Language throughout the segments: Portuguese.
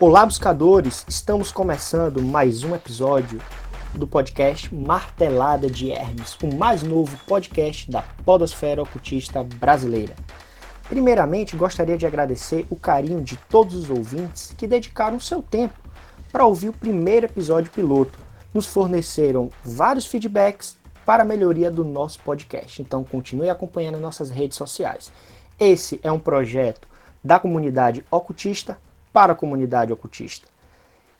Olá, buscadores! Estamos começando mais um episódio do podcast Martelada de Hermes, o mais novo podcast da podosfera ocultista brasileira. Primeiramente, gostaria de agradecer o carinho de todos os ouvintes que dedicaram seu tempo para ouvir o primeiro episódio piloto. Nos forneceram vários feedbacks para a melhoria do nosso podcast. Então, continue acompanhando nossas redes sociais. Esse é um projeto da comunidade ocultista para a comunidade ocultista.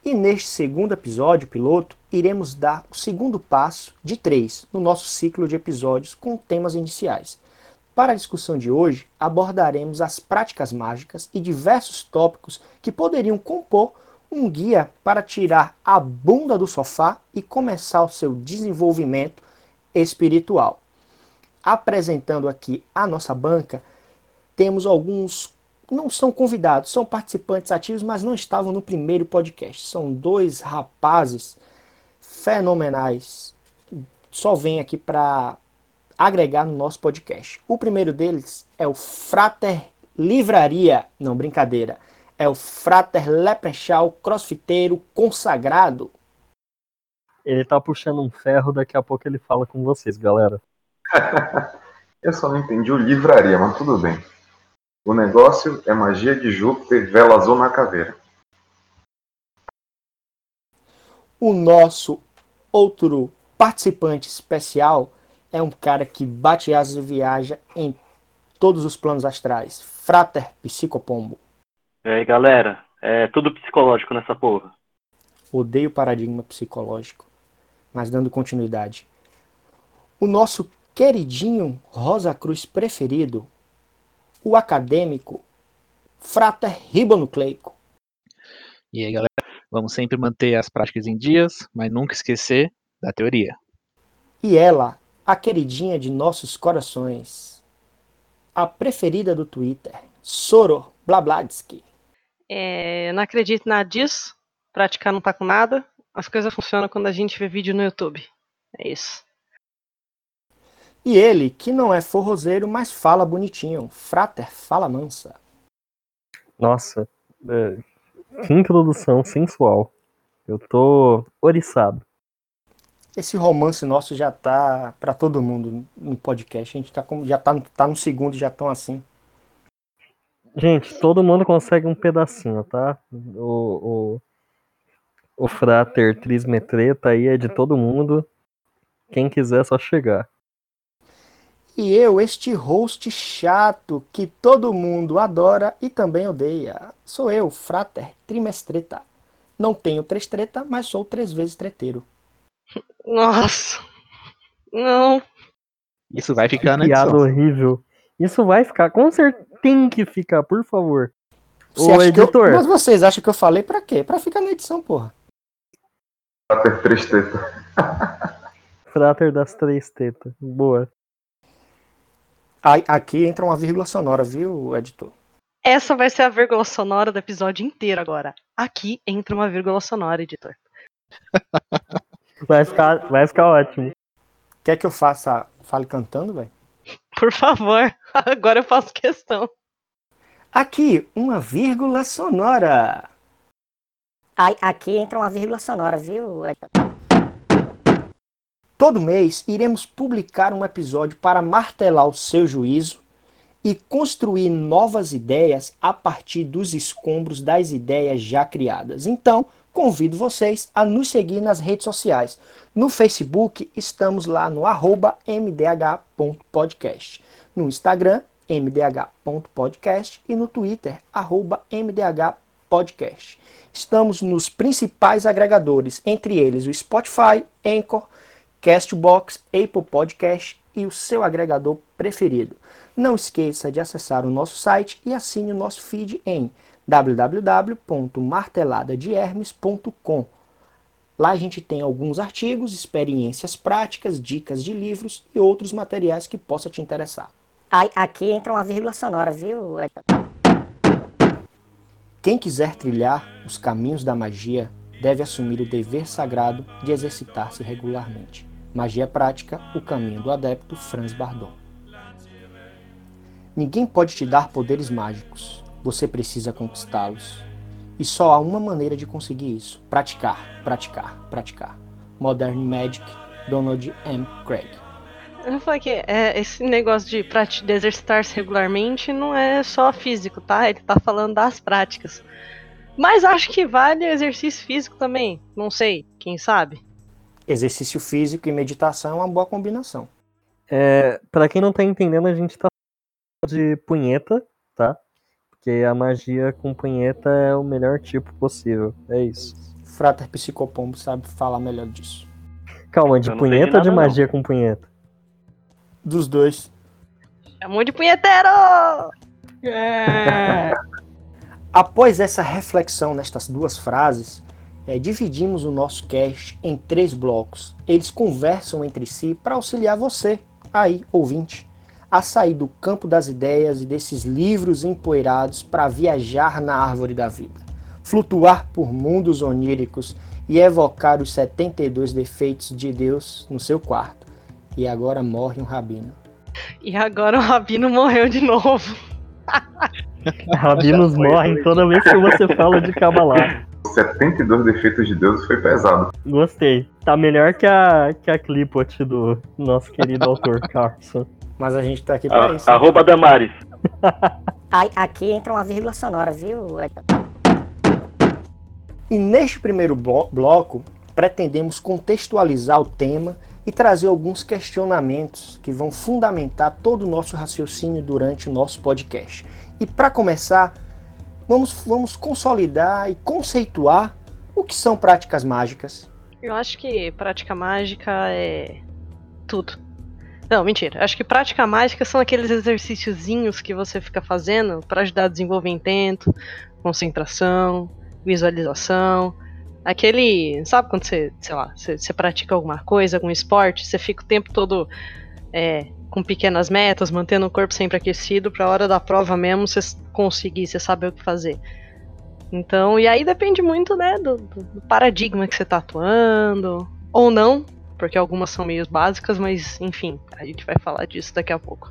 E neste segundo episódio piloto, iremos dar o segundo passo de três no nosso ciclo de episódios com temas iniciais. Para a discussão de hoje, abordaremos as práticas mágicas e diversos tópicos que poderiam compor um guia para tirar a bunda do sofá e começar o seu desenvolvimento espiritual. Apresentando aqui a nossa banca, temos alguns não são convidados, são participantes ativos, mas não estavam no primeiro podcast. São dois rapazes fenomenais. Só vem aqui para agregar no nosso podcast. O primeiro deles é o Frater Livraria, não brincadeira, é o Frater Leprechal Crossfiteiro consagrado. Ele tá puxando um ferro, daqui a pouco ele fala com vocês, galera. Eu só não entendi o livraria, mas tudo bem. O negócio é magia de Júpiter, vela azul na caveira. O nosso outro participante especial é um cara que bate asas e viaja em todos os planos astrais. Frater Psicopombo. E aí, galera? É tudo psicológico nessa porra. Odeio paradigma psicológico, mas dando continuidade. O nosso queridinho Rosa Cruz preferido, o acadêmico Frater Ribonucleico. E aí, galera, vamos sempre manter as práticas em dias, mas nunca esquecer da teoria. E ela, a queridinha de nossos corações, a preferida do Twitter, Soro Blabladsky. É, eu não acredito em nada disso, praticar não tá com nada, as coisas funcionam quando a gente vê vídeo no YouTube. É isso. E ele, que não é forrozeiro, mas fala bonitinho. Frater fala mansa. Nossa, é, que introdução sensual. Eu tô oriçado. Esse romance nosso já tá para todo mundo no podcast. A gente tá como, já tá, tá no segundo já tão assim. Gente, todo mundo consegue um pedacinho, tá? O, o, o Frater Trismetreta aí é de todo mundo. Quem quiser é só chegar. E eu, este host chato que todo mundo adora e também odeia. Sou eu, Frater Trimestreta. Não tenho três treta, mas sou três vezes treteiro. Nossa. Não. Isso vai ficar na Piada edição. horrível. Isso vai ficar, com certeza tem que ficar, por favor. Você Ô, que eu- editor. Mas vocês acham que eu falei pra quê? Pra ficar na edição, porra. Frater Tristeta. Frater das três tetas. Boa. Aqui entra uma vírgula sonora, viu, editor? Essa vai ser a vírgula sonora do episódio inteiro agora. Aqui entra uma vírgula sonora, editor. Vai ficar, vai ficar ótimo. Quer que eu faça, fale cantando, velho? Por favor, agora eu faço questão. Aqui, uma vírgula sonora. Aí, aqui entra uma vírgula sonora, viu? Todo mês iremos publicar um episódio para martelar o seu juízo e construir novas ideias a partir dos escombros das ideias já criadas. Então, convido vocês a nos seguir nas redes sociais. No Facebook, estamos lá no mdh.podcast. No Instagram, mdh.podcast e no Twitter, mdhpodcast. Estamos nos principais agregadores, entre eles o Spotify, Anchor, Castbox, Apple Podcast e o seu agregador preferido. Não esqueça de acessar o nosso site e assine o nosso feed em www.marteladadehermes.com. Lá a gente tem alguns artigos, experiências práticas, dicas de livros e outros materiais que possa te interessar. Aí, aqui entra uma vírgula sonora, viu? Quem quiser trilhar os caminhos da magia deve assumir o dever sagrado de exercitar-se regularmente. Magia prática, o caminho do adepto Franz Bardon. Ninguém pode te dar poderes mágicos. Você precisa conquistá-los. E só há uma maneira de conseguir isso: praticar, praticar, praticar. Modern Magic, Donald M. Craig. Eu falei que é, esse negócio de, de exercitar-se regularmente não é só físico, tá? Ele tá falando das práticas. Mas acho que vale exercício físico também. Não sei, quem sabe? Exercício físico e meditação é uma boa combinação. É, para quem não tá entendendo, a gente tá falando de punheta, tá? Porque a magia com punheta é o melhor tipo possível. É isso. Frater Psicopombo sabe falar melhor disso. Calma, de punheta ou de nada, não. magia com punheta? Dos dois. Chamou de punheteiro! É. Após essa reflexão nestas duas frases, eh, dividimos o nosso cast em três blocos. Eles conversam entre si para auxiliar você, aí, ouvinte, a sair do campo das ideias e desses livros empoeirados para viajar na árvore da vida, flutuar por mundos oníricos e evocar os 72 defeitos de Deus no seu quarto. E agora morre um rabino. E agora o Rabino morreu de novo. Rabinos morrem toda vez que você fala de Kabbalah. Os 72 defeitos de Deus foi pesado. Gostei. Tá melhor que a, que a clipot do nosso querido autor Carson. Mas a gente tá aqui para A- isso. Arroba Damares. Aí, aqui entra uma vírgula sonora, viu? E neste primeiro blo- bloco, pretendemos contextualizar o tema e trazer alguns questionamentos que vão fundamentar todo o nosso raciocínio durante o nosso podcast. E para começar, vamos, vamos consolidar e conceituar o que são práticas mágicas. Eu acho que prática mágica é tudo. Não, mentira. Acho que prática mágica são aqueles exercíciozinhos que você fica fazendo para ajudar a desenvolver intento, concentração, visualização. Aquele. Sabe quando você, sei lá, você, você pratica alguma coisa, algum esporte, você fica o tempo todo é, com pequenas metas, mantendo o corpo sempre aquecido, pra hora da prova mesmo você conseguir, você saber o que fazer. Então, e aí depende muito, né, do, do- do paradigma que você tá atuando, ou não, porque algumas são meio básicas, mas enfim, a gente vai falar disso daqui a pouco.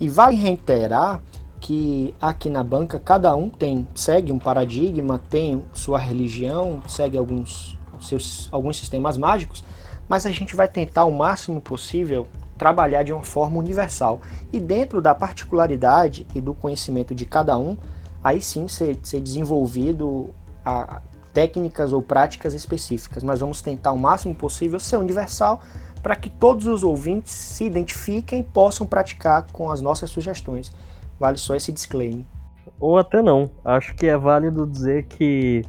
E vale reiterar que aqui na banca cada um tem segue um paradigma, tem sua religião, segue alguns seus alguns sistemas mágicos, mas a gente vai tentar o máximo possível trabalhar de uma forma universal e dentro da particularidade e do conhecimento de cada um, aí sim ser, ser desenvolvido técnicas ou práticas específicas, mas vamos tentar o máximo possível ser universal para que todos os ouvintes se identifiquem e possam praticar com as nossas sugestões. Vale só esse disclaimer. Ou até não. Acho que é válido dizer que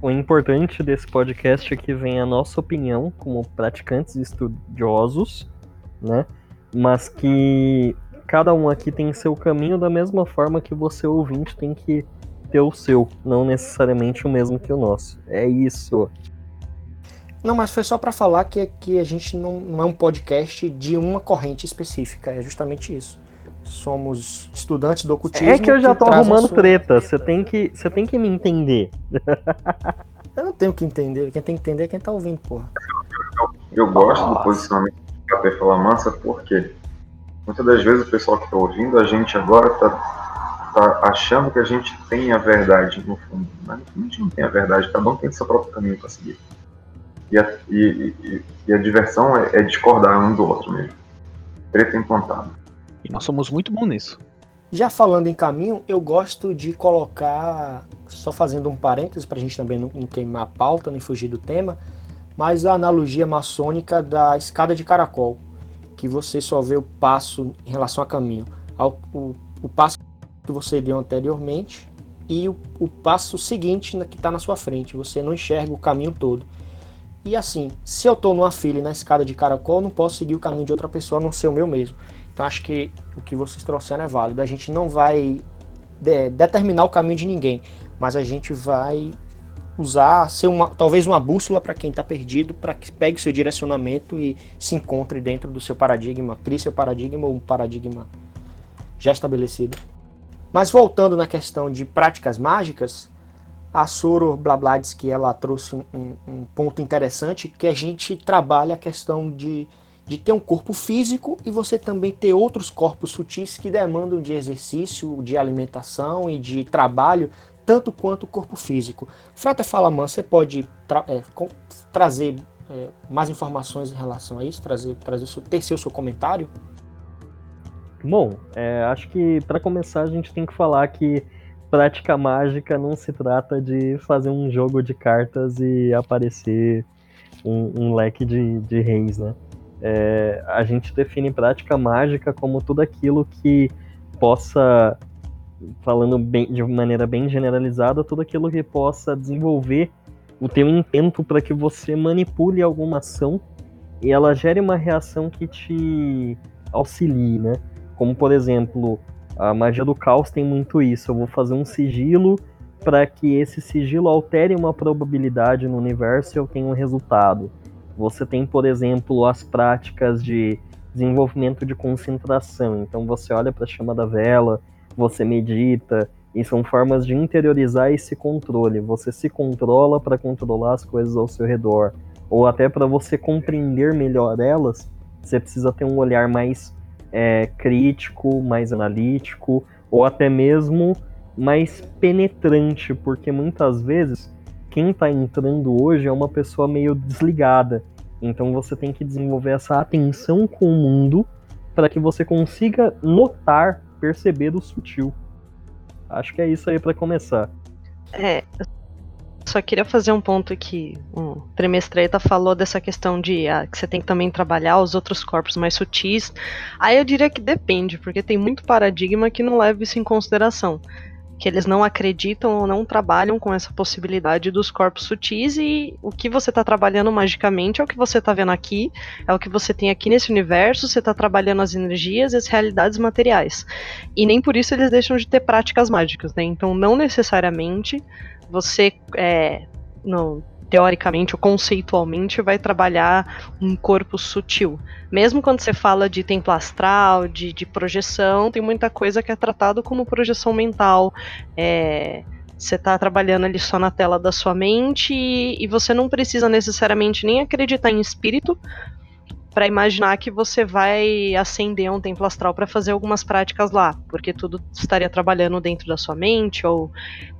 o importante desse podcast é que vem a nossa opinião como praticantes estudiosos, né? Mas que cada um aqui tem seu caminho da mesma forma que você ouvinte tem que ter o seu, não necessariamente o mesmo que o nosso. É isso. Não, mas foi só para falar que, que a gente não, não é um podcast de uma corrente específica, é justamente isso. Somos estudantes do ocultismo. É que eu já tô arrumando treta. Você tem que, você tem que me entender. Eu não tenho que entender, quem tem que entender é quem tá ouvindo, porra. Eu gosto do posicionamento Fala Mansa porque muitas das vezes o pessoal que está ouvindo a gente agora tá, tá achando que a gente tem a verdade no fundo. Mas a gente não tem a verdade, cada um tem seu próprio caminho para seguir. E a, e, e- e a diversão é, é discordar um do outro mesmo. Treta implantada. E nós somos muito bons nisso. Já falando em caminho, eu gosto de colocar, só fazendo um parênteses para a gente também não, não queimar a pauta, nem fugir do tema, mas a analogia maçônica da escada de caracol, que você só vê o passo em relação a caminho, ao, o, o passo que você deu anteriormente e o, o passo seguinte que está na sua frente, você não enxerga o caminho todo. E assim, se eu estou numa fila e na escada de caracol, não posso seguir o caminho de outra pessoa, a não ser o meu mesmo. Então acho que o que vocês trouxeram é válido. A gente não vai de- determinar o caminho de ninguém, mas a gente vai usar, ser uma, talvez uma bússola para quem está perdido, para que pegue seu direcionamento e se encontre dentro do seu paradigma, crie seu paradigma ou um paradigma já estabelecido. Mas voltando na questão de práticas mágicas, a Soro Blabladsky ela trouxe um, um- um ponto interessante que a gente trabalha a questão de de ter um corpo físico e você também ter outros corpos sutis que demandam de exercício, de alimentação e de trabalho tanto quanto o corpo físico. Frater Falaman, você pode tra é, trazer é, mais informações em relação a isso, trazer, trazer o seu comentário? Bom, é, acho que para começar a gente tem que falar que prática mágica não se trata de fazer um jogo de cartas e aparecer um, um leque de, de reis, né? É, a gente define prática mágica como tudo aquilo que possa, falando bem, de maneira bem generalizada, tudo aquilo que possa desenvolver o teu intento para que você manipule alguma ação e ela gere uma reação que te auxilie, né? Como por exemplo, a magia do caos tem muito isso. Eu vou fazer um sigilo para que esse sigilo altere uma probabilidade no universo e eu tenha um resultado. Você tem, por exemplo, as práticas de desenvolvimento de concentração. Então você olha para a chama da vela, você medita, e são formas de interiorizar esse controle. Você se controla para controlar as coisas ao seu redor, ou até para você compreender melhor elas, você precisa ter um olhar mais é, crítico, mais analítico, ou até mesmo mais penetrante, porque muitas vezes quem está entrando hoje é uma pessoa meio desligada. Então você tem que desenvolver essa atenção com o mundo para que você consiga notar, perceber o sutil. Acho que é isso aí para começar. É, só queria fazer um ponto aqui. O Tremestreta falou dessa questão de ah, que você tem que também trabalhar os outros corpos mais sutis. Aí eu diria que depende, porque tem muito paradigma que não leva isso em consideração. Que eles não acreditam ou não trabalham com essa possibilidade dos corpos sutis e o que você está trabalhando magicamente é o que você está vendo aqui, é o que você tem aqui nesse universo, você está trabalhando as energias e as realidades materiais. E nem por isso eles deixam de ter práticas mágicas, né? Então não necessariamente você, é, no, teoricamente ou conceitualmente, vai trabalhar um corpo sutil. Mesmo quando você fala de templo astral, de, de projeção, tem muita coisa que é tratado como projeção mental. É, você está trabalhando ali só na tela da sua mente e, e, você não precisa necessariamente nem acreditar em espírito para imaginar que você vai acender um templo astral para fazer algumas práticas lá, porque tudo estaria trabalhando dentro da sua mente ou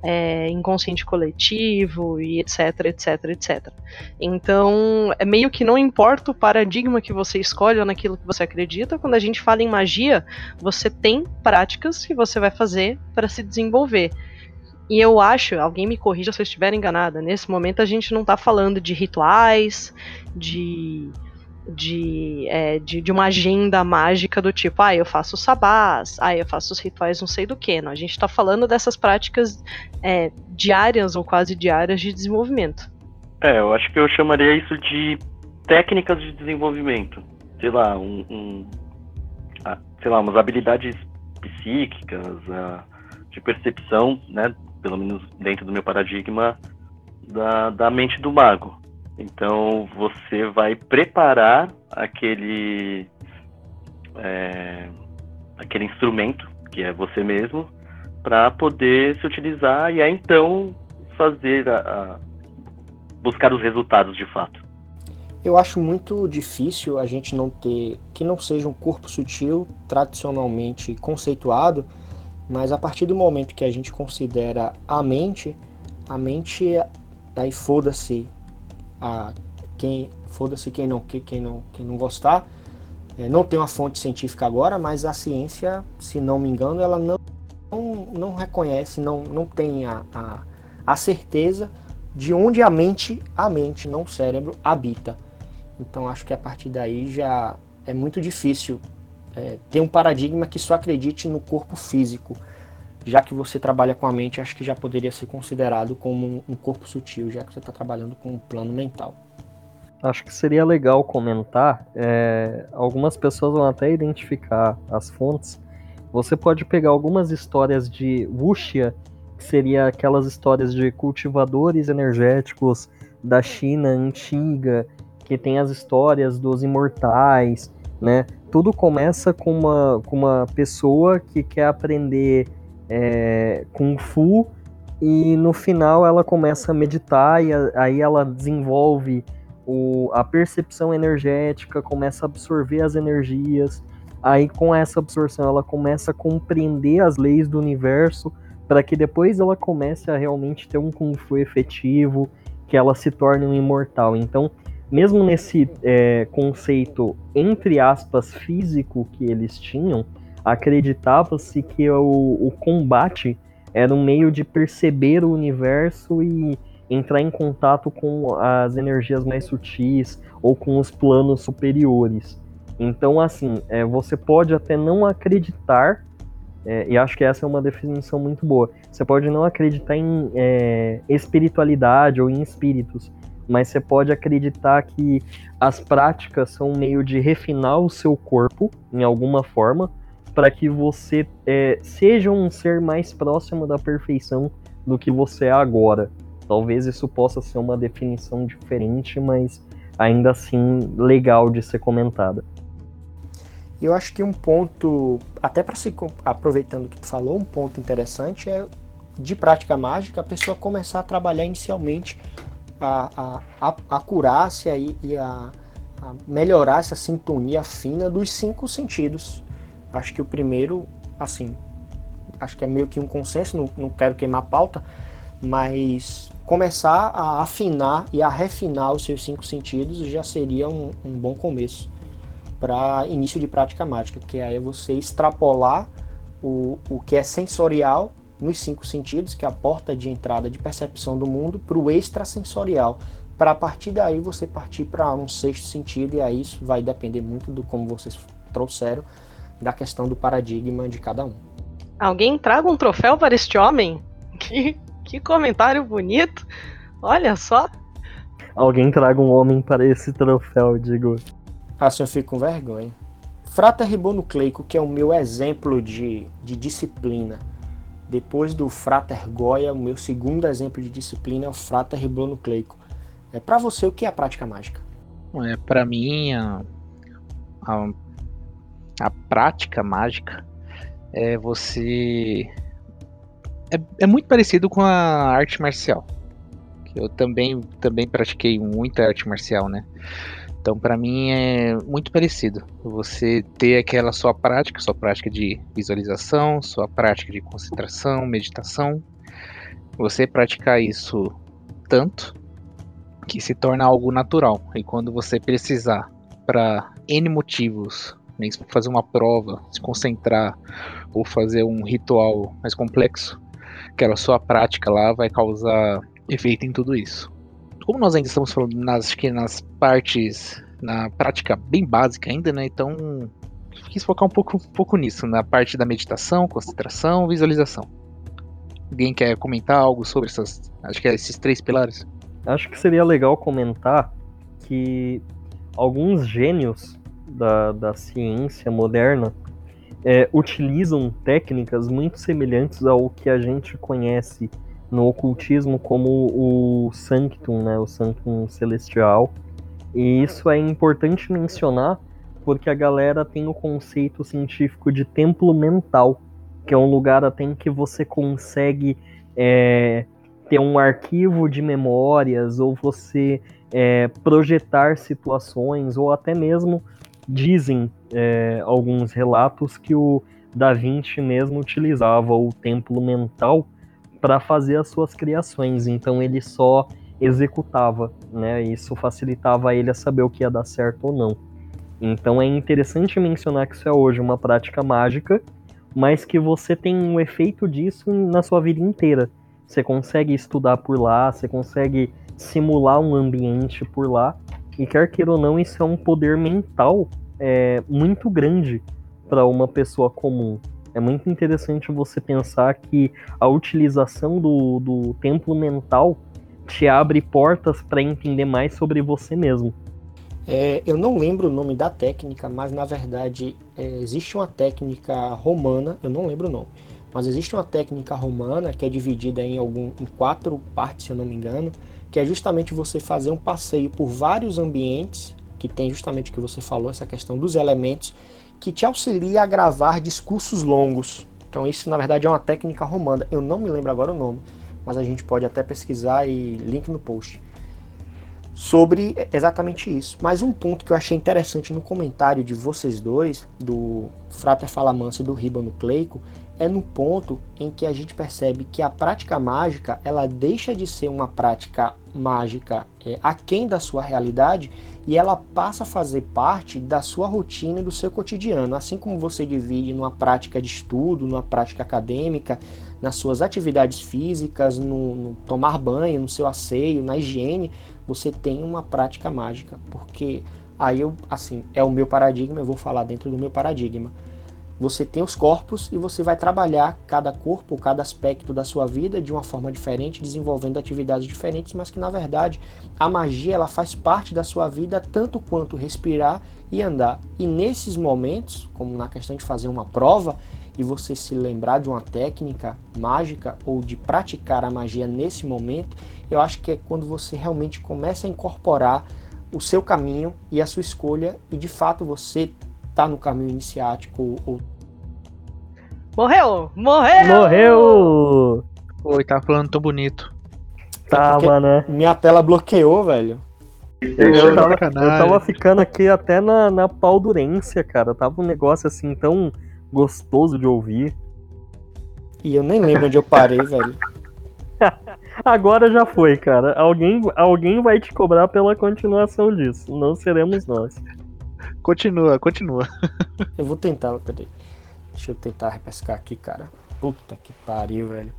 é, inconsciente coletivo e etc, etc, etc. Então, é meio que não importa o paradigma que você escolhe ou naquilo que você acredita, quando a gente fala em magia, você tem práticas que você vai fazer para se desenvolver. E eu acho, alguém me corrija se eu estiver enganada, nesse momento a gente não está falando de rituais, de de, é, de, de, uma agenda mágica do tipo, ah, eu faço sabás, ah, eu faço os rituais não sei do que. Não. A gente está falando dessas práticas é, diárias ou quase diárias de desenvolvimento. É, eu acho que eu chamaria isso de técnicas de desenvolvimento. Sei lá, um, um sei lá, umas habilidades psíquicas, de percepção, né, pelo menos dentro do meu paradigma, da, da mente do mago. Então você vai preparar aquele é, aquele instrumento que é você mesmo para poder se utilizar e aí então fazer a, a, buscar os resultados de fato. Eu acho muito difícil a gente não ter que não seja um corpo sutil tradicionalmente conceituado, mas a partir do momento que a gente considera a mente, a mente aí foda-se a quem foda-se quem não quem não quem não gostar. É, não tem uma fonte científica agora, mas a ciência, se não me engano, ela não não, não reconhece, não, não tem a, a, a certeza de onde a mente, a mente, não o cérebro, habita. Então acho que a partir daí já é muito difícil é, ter um paradigma que só acredite no corpo físico já que você trabalha com a mente, acho que já poderia ser considerado como um corpo sutil, já que você está trabalhando com um plano mental. Acho que seria legal comentar. É, algumas pessoas vão até identificar as fontes. Você pode pegar algumas histórias de Wuxia, que seria aquelas histórias de cultivadores energéticos da China antiga, que tem as histórias dos imortais, né? Tudo começa com uma, com uma pessoa que quer aprender é, Kung Fu e no final ela começa a meditar e a, aí ela desenvolve o, a percepção energética, começa a absorver as energias. Aí com essa absorção ela começa a compreender as leis do universo para que depois ela comece a realmente ter um Kung Fu efetivo, que ela se torne um imortal. Então, mesmo nesse é, conceito, entre aspas, físico que eles tinham, acreditava-se que o, o combate era um meio de perceber o universo e entrar em contato com as energias mais sutis ou com os planos superiores. Então, assim, é, você pode até não acreditar, é, e acho que essa é uma definição muito boa. Você pode não acreditar em é, espiritualidade ou em espíritos, mas você pode acreditar que as práticas são um meio de refinar o seu corpo em alguma forma para que você é, seja um ser mais próximo da perfeição do que você é agora. Talvez isso possa ser uma definição diferente, mas ainda assim legal de ser comentada. Eu acho que um ponto, até para se aproveitando que tu falou, um ponto interessante é de prática mágica a pessoa começar a trabalhar inicialmente a, a, a, a curar-se e, e a, a melhorar essa sintonia fina dos cinco sentidos. Acho que o primeiro, assim, acho que é meio que um consenso, não, não quero queimar a pauta, mas começar a afinar e a refinar os seus cinco sentidos já seria um, um bom começo para início de prática mágica, que aí é você extrapolar o, o que é sensorial nos cinco sentidos, que é a porta de entrada de percepção do mundo, para o extrasensorial. Para a partir daí você partir para um sexto sentido, e aí isso vai depender muito do como vocês trouxeram, da questão do paradigma de cada um. Alguém traga um troféu para este homem? Que, que comentário bonito! Olha só! Alguém traga um homem para esse troféu, digo. Assim eu fico com vergonha. Frater ribonucleico, que é o meu exemplo de, de disciplina. Depois do Frater Goya, o meu segundo exemplo de disciplina é o Frater ribonucleico. É para você o que é a prática mágica? É para mim a, a, a prática mágica é você é, é muito parecido com a arte marcial. Eu também também pratiquei muita arte marcial, né? Então, para mim é muito parecido. Você ter aquela sua prática, sua prática de visualização, sua prática de concentração, meditação. Você praticar isso tanto que se torna algo natural. E quando você precisar para N motivos, né, fazer uma prova, se concentrar ou fazer um ritual mais complexo, aquela sua prática lá vai causar efeito em tudo isso como nós ainda estamos falando nas, acho que nas partes, na prática bem básica ainda, né? Então, quis focar um pouco, um pouco nisso, na parte da meditação, concentração, visualização. Alguém quer comentar algo sobre essas, acho que é esses três pilares? Acho que seria legal comentar que alguns gênios da, da ciência moderna é, utilizam técnicas muito semelhantes ao que a gente conhece no ocultismo como o Sanctum, né, o Sanctum Celestial. E isso é importante mencionar porque a galera tem o conceito científico de templo mental, que é um lugar até em que você consegue é, ter um arquivo de memórias ou você é, projetar situações ou até mesmo dizem é, alguns relatos que o Da Vinci mesmo utilizava o templo mental para fazer as suas criações. Então ele só executava, né? Isso facilitava ele a saber o que ia dar certo ou não. Então é interessante mencionar que isso é hoje uma prática mágica, mas que você tem um efeito disso na sua vida inteira. Você consegue estudar por lá, você consegue simular um ambiente por lá, e quer queira ou não, isso é um poder mental é, muito grande para uma pessoa comum. É muito interessante você pensar que a utilização do, do templo mental te abre portas para entender mais sobre você mesmo. É, eu não lembro o nome da técnica, mas na verdade é, existe uma técnica romana, eu não lembro o nome, mas existe uma técnica romana que é dividida em, algum, em quatro partes, se eu não me engano, que é justamente você fazer um passeio por vários ambientes, que tem justamente o que você falou, essa questão dos elementos, que te auxilia a gravar discursos longos. Então isso na verdade é uma técnica romana. Eu não me lembro agora o nome, mas a gente pode até pesquisar e link no post sobre exatamente isso. Mas um ponto que eu achei interessante no comentário de vocês dois, do Frater Falamansa e do Riba Nucleico, é no ponto em que a gente percebe que a prática mágica ela deixa de ser uma prática mágica é, aquém da sua realidade e ela passa a fazer parte da sua rotina e do seu cotidiano. Assim como você divide numa prática de estudo, numa prática acadêmica, nas suas atividades físicas, no, no tomar banho, no seu asseio, na higiene, você tem uma prática mágica. Porque aí eu, assim, é o meu paradigma, eu vou falar dentro do meu paradigma. Você tem os corpos e você vai trabalhar cada corpo, cada aspecto da sua vida de uma forma diferente, desenvolvendo atividades diferentes, mas que na verdade a magia ela faz parte da sua vida tanto quanto respirar e andar. E nesses momentos, como na questão de fazer uma prova, e você se lembrar de uma técnica mágica ou de praticar a magia nesse momento, eu acho que é quando você realmente começa a incorporar o seu caminho e a sua escolha e de fato você tá no caminho iniciático ou Morreu! Morreu! Morreu! Oi, tava falando tão bonito. Tava, né? minha tela bloqueou, velho. Eu tava, Sacanagem. eu tava ficando aqui até na, na paudurência, cara. Tava um negócio assim tão gostoso de ouvir. E eu nem lembro onde eu parei, velho. Agora já foi, cara. Alguém, alguém vai te cobrar pela continuação disso. Não seremos nós. Continua, continua. Eu vou tentar, peraí. Deixa eu tentar repescar aqui, cara. Puta que pariu, velho.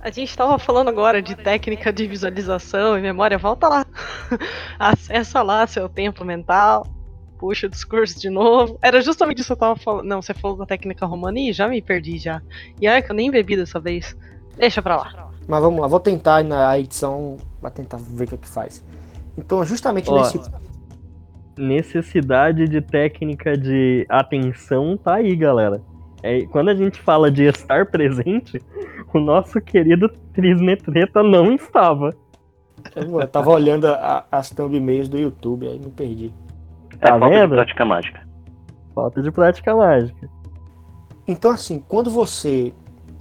A gente tava falando agora de técnica de visualização e memória. Volta lá. Acessa lá seu tempo mental. Puxa o discurso de novo. Era justamente isso que eu tava falando. Não, você falou da técnica romana e já me perdi já. E olha que eu nem bebi dessa vez. Deixa pra lá. Mas vamos lá, vou tentar na edição pra tentar ver o que, é que faz. Então, justamente Ó, nesse. Necessidade de técnica de atenção tá aí, galera. É, quando a gente fala de estar presente, o nosso querido Trismetreta não estava. Eu tava olhando a- as thumbnails do YouTube, aí me perdi. Tá é falta vendo? de prática mágica. Falta de prática mágica. Então, assim, quando você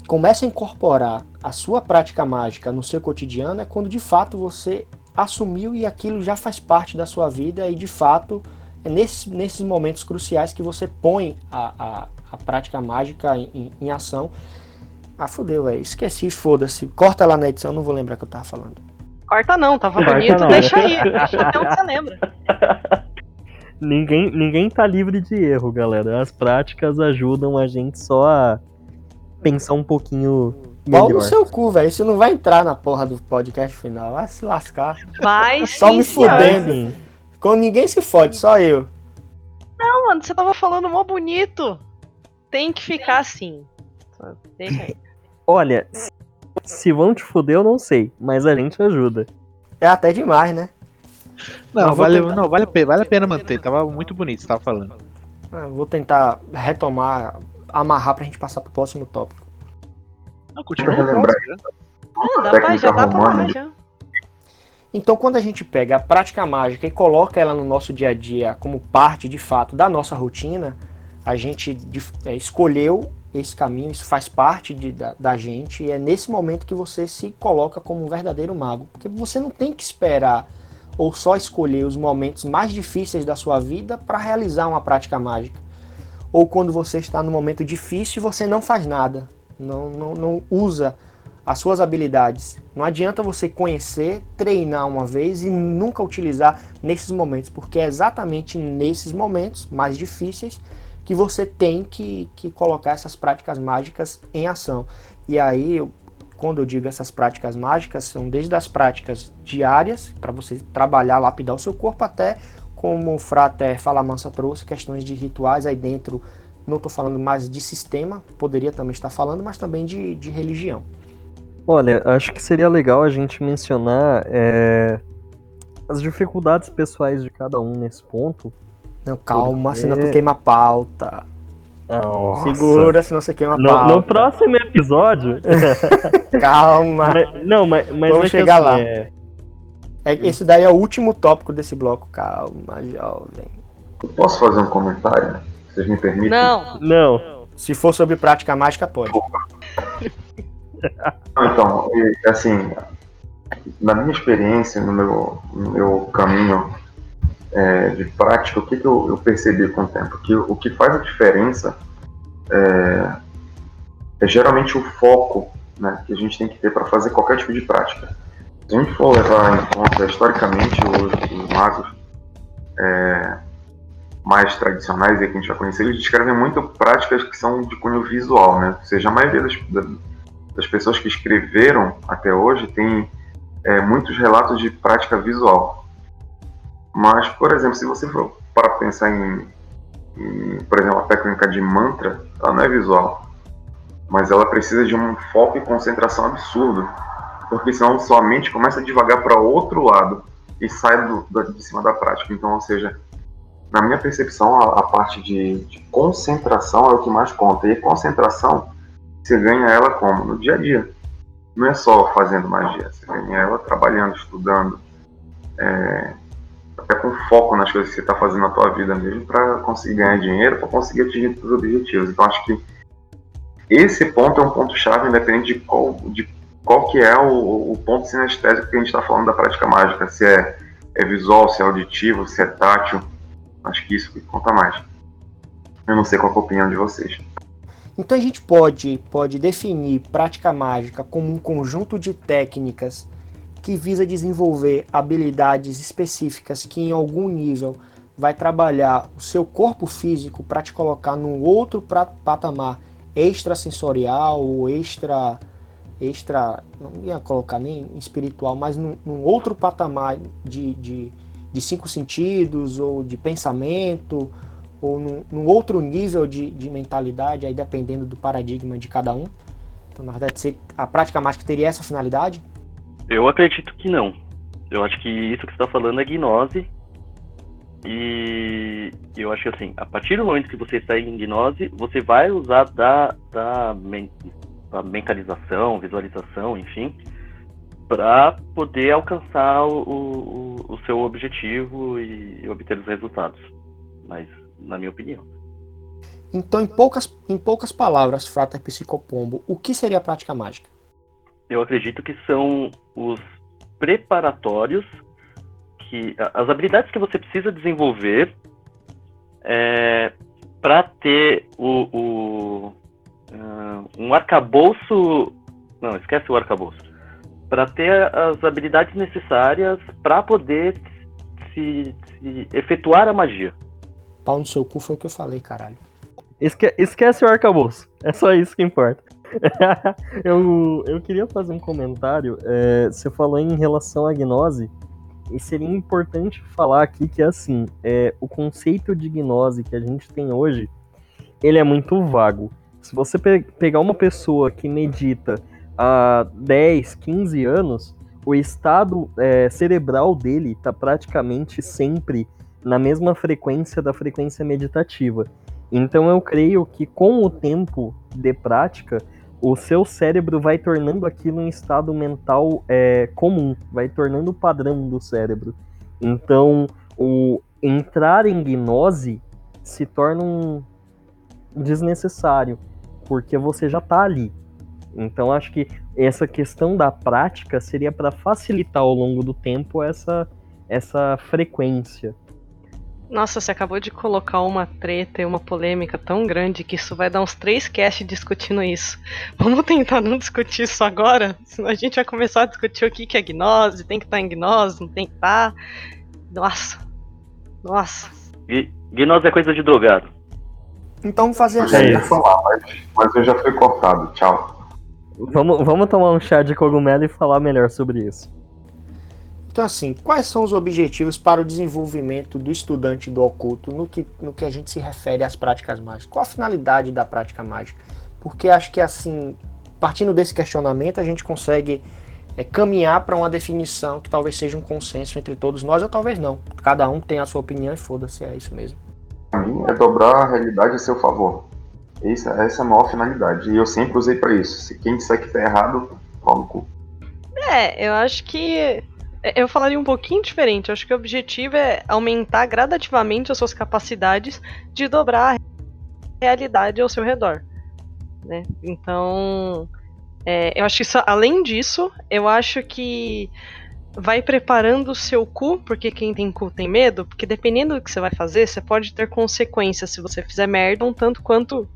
começa a incorporar a sua prática mágica no seu cotidiano, é quando de fato você assumiu e aquilo já faz parte da sua vida e de fato é nesses, nesses momentos cruciais que você põe a, a, a prática mágica em, em- em ação. Ah, fodeu, velho. Esqueci, foda-se. Corta lá na edição, não vou lembrar o que eu tava falando. Corta não, tava Corta bonito. não. Deixa aí. Deixa até onde você lembra. Ninguém, ninguém tá livre de erro, galera. As práticas ajudam a gente só a pensar um pouquinho Pau no seu cu, velho. Isso não vai entrar na porra do podcast final. Vai se lascar. Vai Só me fudendo. Sim. Quando ninguém se fode, só eu. Não, mano, você tava falando mó bonito. Tem que ficar assim. Deixa aí. Olha, se- vão te fuder, eu não sei, mas a gente ajuda. É até demais, né? Não, vale, tentar. não vale, a pena, vale a pena manter. Tava muito bonito, você tava falando. Ah, Vou tentar retomar, amarrar pra gente passar pro próximo tópico. Não, continua. Relembrar. Ah, dá pra, já dá pra lá, já. Então, quando a gente pega a prática mágica e coloca ela no nosso dia a dia como parte, de fato, da nossa rotina, a gente de- é, escolheu esse caminho, isso faz parte de- da, da gente, e é nesse momento que você se coloca como um verdadeiro mago. Porque você não tem que esperar ou só escolher os momentos mais difíceis da sua vida para realizar uma prática mágica. Ou quando você está num momento difícil e você não faz nada, não, não, não usa as suas habilidades. Não adianta você conhecer, treinar uma vez e nunca utilizar nesses momentos, porque é exatamente nesses momentos mais difíceis que você tem que, que colocar essas práticas mágicas em ação. E aí, eu- quando eu digo essas práticas mágicas, são desde as práticas diárias, para você trabalhar, lapidar o seu corpo, até como o Frater Falamansa trouxe, questões de rituais aí dentro. Não estou falando mais de sistema, poderia também estar falando, mas também de, de religião. Olha, acho que seria legal a gente mencionar é, as dificuldades pessoais de cada um nesse ponto. Não, calma, Porque- senão tu queima a pauta. Nossa. Segura, senão você queima a No, pauta. no próximo episódio. Calma. mas- não, mas, mas Vamos que chegar assim, lá. é- É, esse daí é o último tópico desse bloco. Calma, jovem. Eu posso fazer um comentário? Vocês me permitem? Não. Não. Se for sobre prática mágica, pode. Então, assim, na minha experiência, no meu, no meu caminho é, de prática, o que, que eu, eu percebi com o tempo? Que o que faz a diferença é, é geralmente o foco né, que a gente tem que ter para fazer qualquer tipo de prática. Se a gente for levar em conta historicamente os, os magos é, mais tradicionais e que a gente vai conhecer, eles descrevem muito práticas que são de cunho visual, né? Ou seja, a maioria das, das pessoas que escreveram até hoje tem é, muitos relatos de prática visual. Mas, por exemplo, se você for para pensar em, em, por exemplo, a técnica de mantra, ela não é visual, mas ela precisa de um foco e concentração absurdo, porque senão sua mente começa a devagar para outro lado e sai do, do, de cima da prática. Então, ou seja, na minha percepção, a, a parte de, de, concentração é o que mais conta. E concentração, você ganha ela como? No dia a dia. Não é só fazendo magia, você ganha ela trabalhando, estudando, é, até com foco nas coisas que você está fazendo na tua vida mesmo, para conseguir ganhar dinheiro, para conseguir atingir os objetivos. Então, acho que esse ponto é um ponto chave, independente de qual, de qual que é o, o ponto sinestésico que a gente está falando da prática mágica, se é, é visual, se é auditivo, se é tátil Acho que isso conta mais. Eu não sei qual é a opinião de vocês. Então a gente pode, pode definir prática mágica como um conjunto de técnicas que visa desenvolver habilidades específicas que em algum nível vai trabalhar o seu corpo físico para te colocar num outro patamar extrasensorial ou extra extra não ia colocar nem espiritual, mas num, num outro patamar de, de de cinco sentidos, ou de pensamento, ou num, num outro nível de, de, mentalidade, aí dependendo do paradigma de cada um. Então, na verdade, a prática mágica teria essa finalidade? Eu acredito que não. Eu acho que isso que você está falando é gnose. E eu acho que assim, a partir do momento que você está em gnose, você vai usar da, da, da mentalização, visualização, enfim, para poder alcançar o, o, o, seu objetivo e, obter os resultados. Mas, na minha opinião. Então, em poucas, em poucas palavras, Frater Psicopombo, o que seria a prática mágica? Eu acredito que são os preparatórios, que as habilidades que você precisa desenvolver é, para ter o, o uh, um arcabouço. Não, esquece o arcabouço para ter as habilidades necessárias para poder se, se, efetuar a magia. Pau no seu cu foi o que eu falei, caralho. Esque esquece o arcabouço. É só isso que importa. eu, eu queria fazer um comentário. É, você falou em relação à gnose. E seria importante falar aqui que, assim, é, o conceito de gnose que a gente tem hoje, ele é muito vago. Se você pe pegar uma pessoa que medita há 10, 15 anos, o estado é, cerebral dele está praticamente sempre na mesma frequência da frequência meditativa. Então eu creio que com o tempo de prática, o seu cérebro vai tornando aquilo um estado mental é, comum, vai tornando o padrão do cérebro. Então o entrar em gnose se torna um desnecessário, porque você já está ali. Então acho que essa questão da prática seria para facilitar ao longo do tempo essa, essa frequência. Nossa, você acabou de colocar uma treta e uma polêmica tão grande que isso vai dar uns três casts discutindo isso. Vamos tentar não discutir isso agora? Senão a gente vai começar a discutir o que é gnose, tem que estar tá em gnose, não tem que estar. Tá. Nossa. Nossa. Gnose é coisa de drogado. Então vamos fazer assim. Eu ia falar, mas, mas eu já fui cortado. Tchau. Vamos, vamos tomar um chá de cogumelo e falar melhor sobre isso. Então, assim, quais são os objetivos para o desenvolvimento do estudante do oculto no que, no que a gente se refere às práticas mágicas? Qual a finalidade da prática mágica? Porque acho que, assim, partindo desse questionamento, a gente consegue é, caminhar para uma definição que talvez seja um consenso entre todos nós, ou talvez não. Cada um tem a sua opinião e foda-se, é isso mesmo. Para mim, é dobrar a realidade a seu favor. Essa, essa é a maior finalidade. E eu sempre usei para isso. Se quem disser que tá errado, fala no cu. É, eu acho que. Eu falaria um pouquinho diferente. Eu acho que o objetivo é aumentar gradativamente as suas capacidades de dobrar a realidade ao seu redor. Né? Então. É, eu acho que isso, além disso, eu acho que vai preparando o seu cu, porque quem tem cu tem medo, porque dependendo do que você vai fazer, você pode ter consequências se você fizer merda, um tanto quanto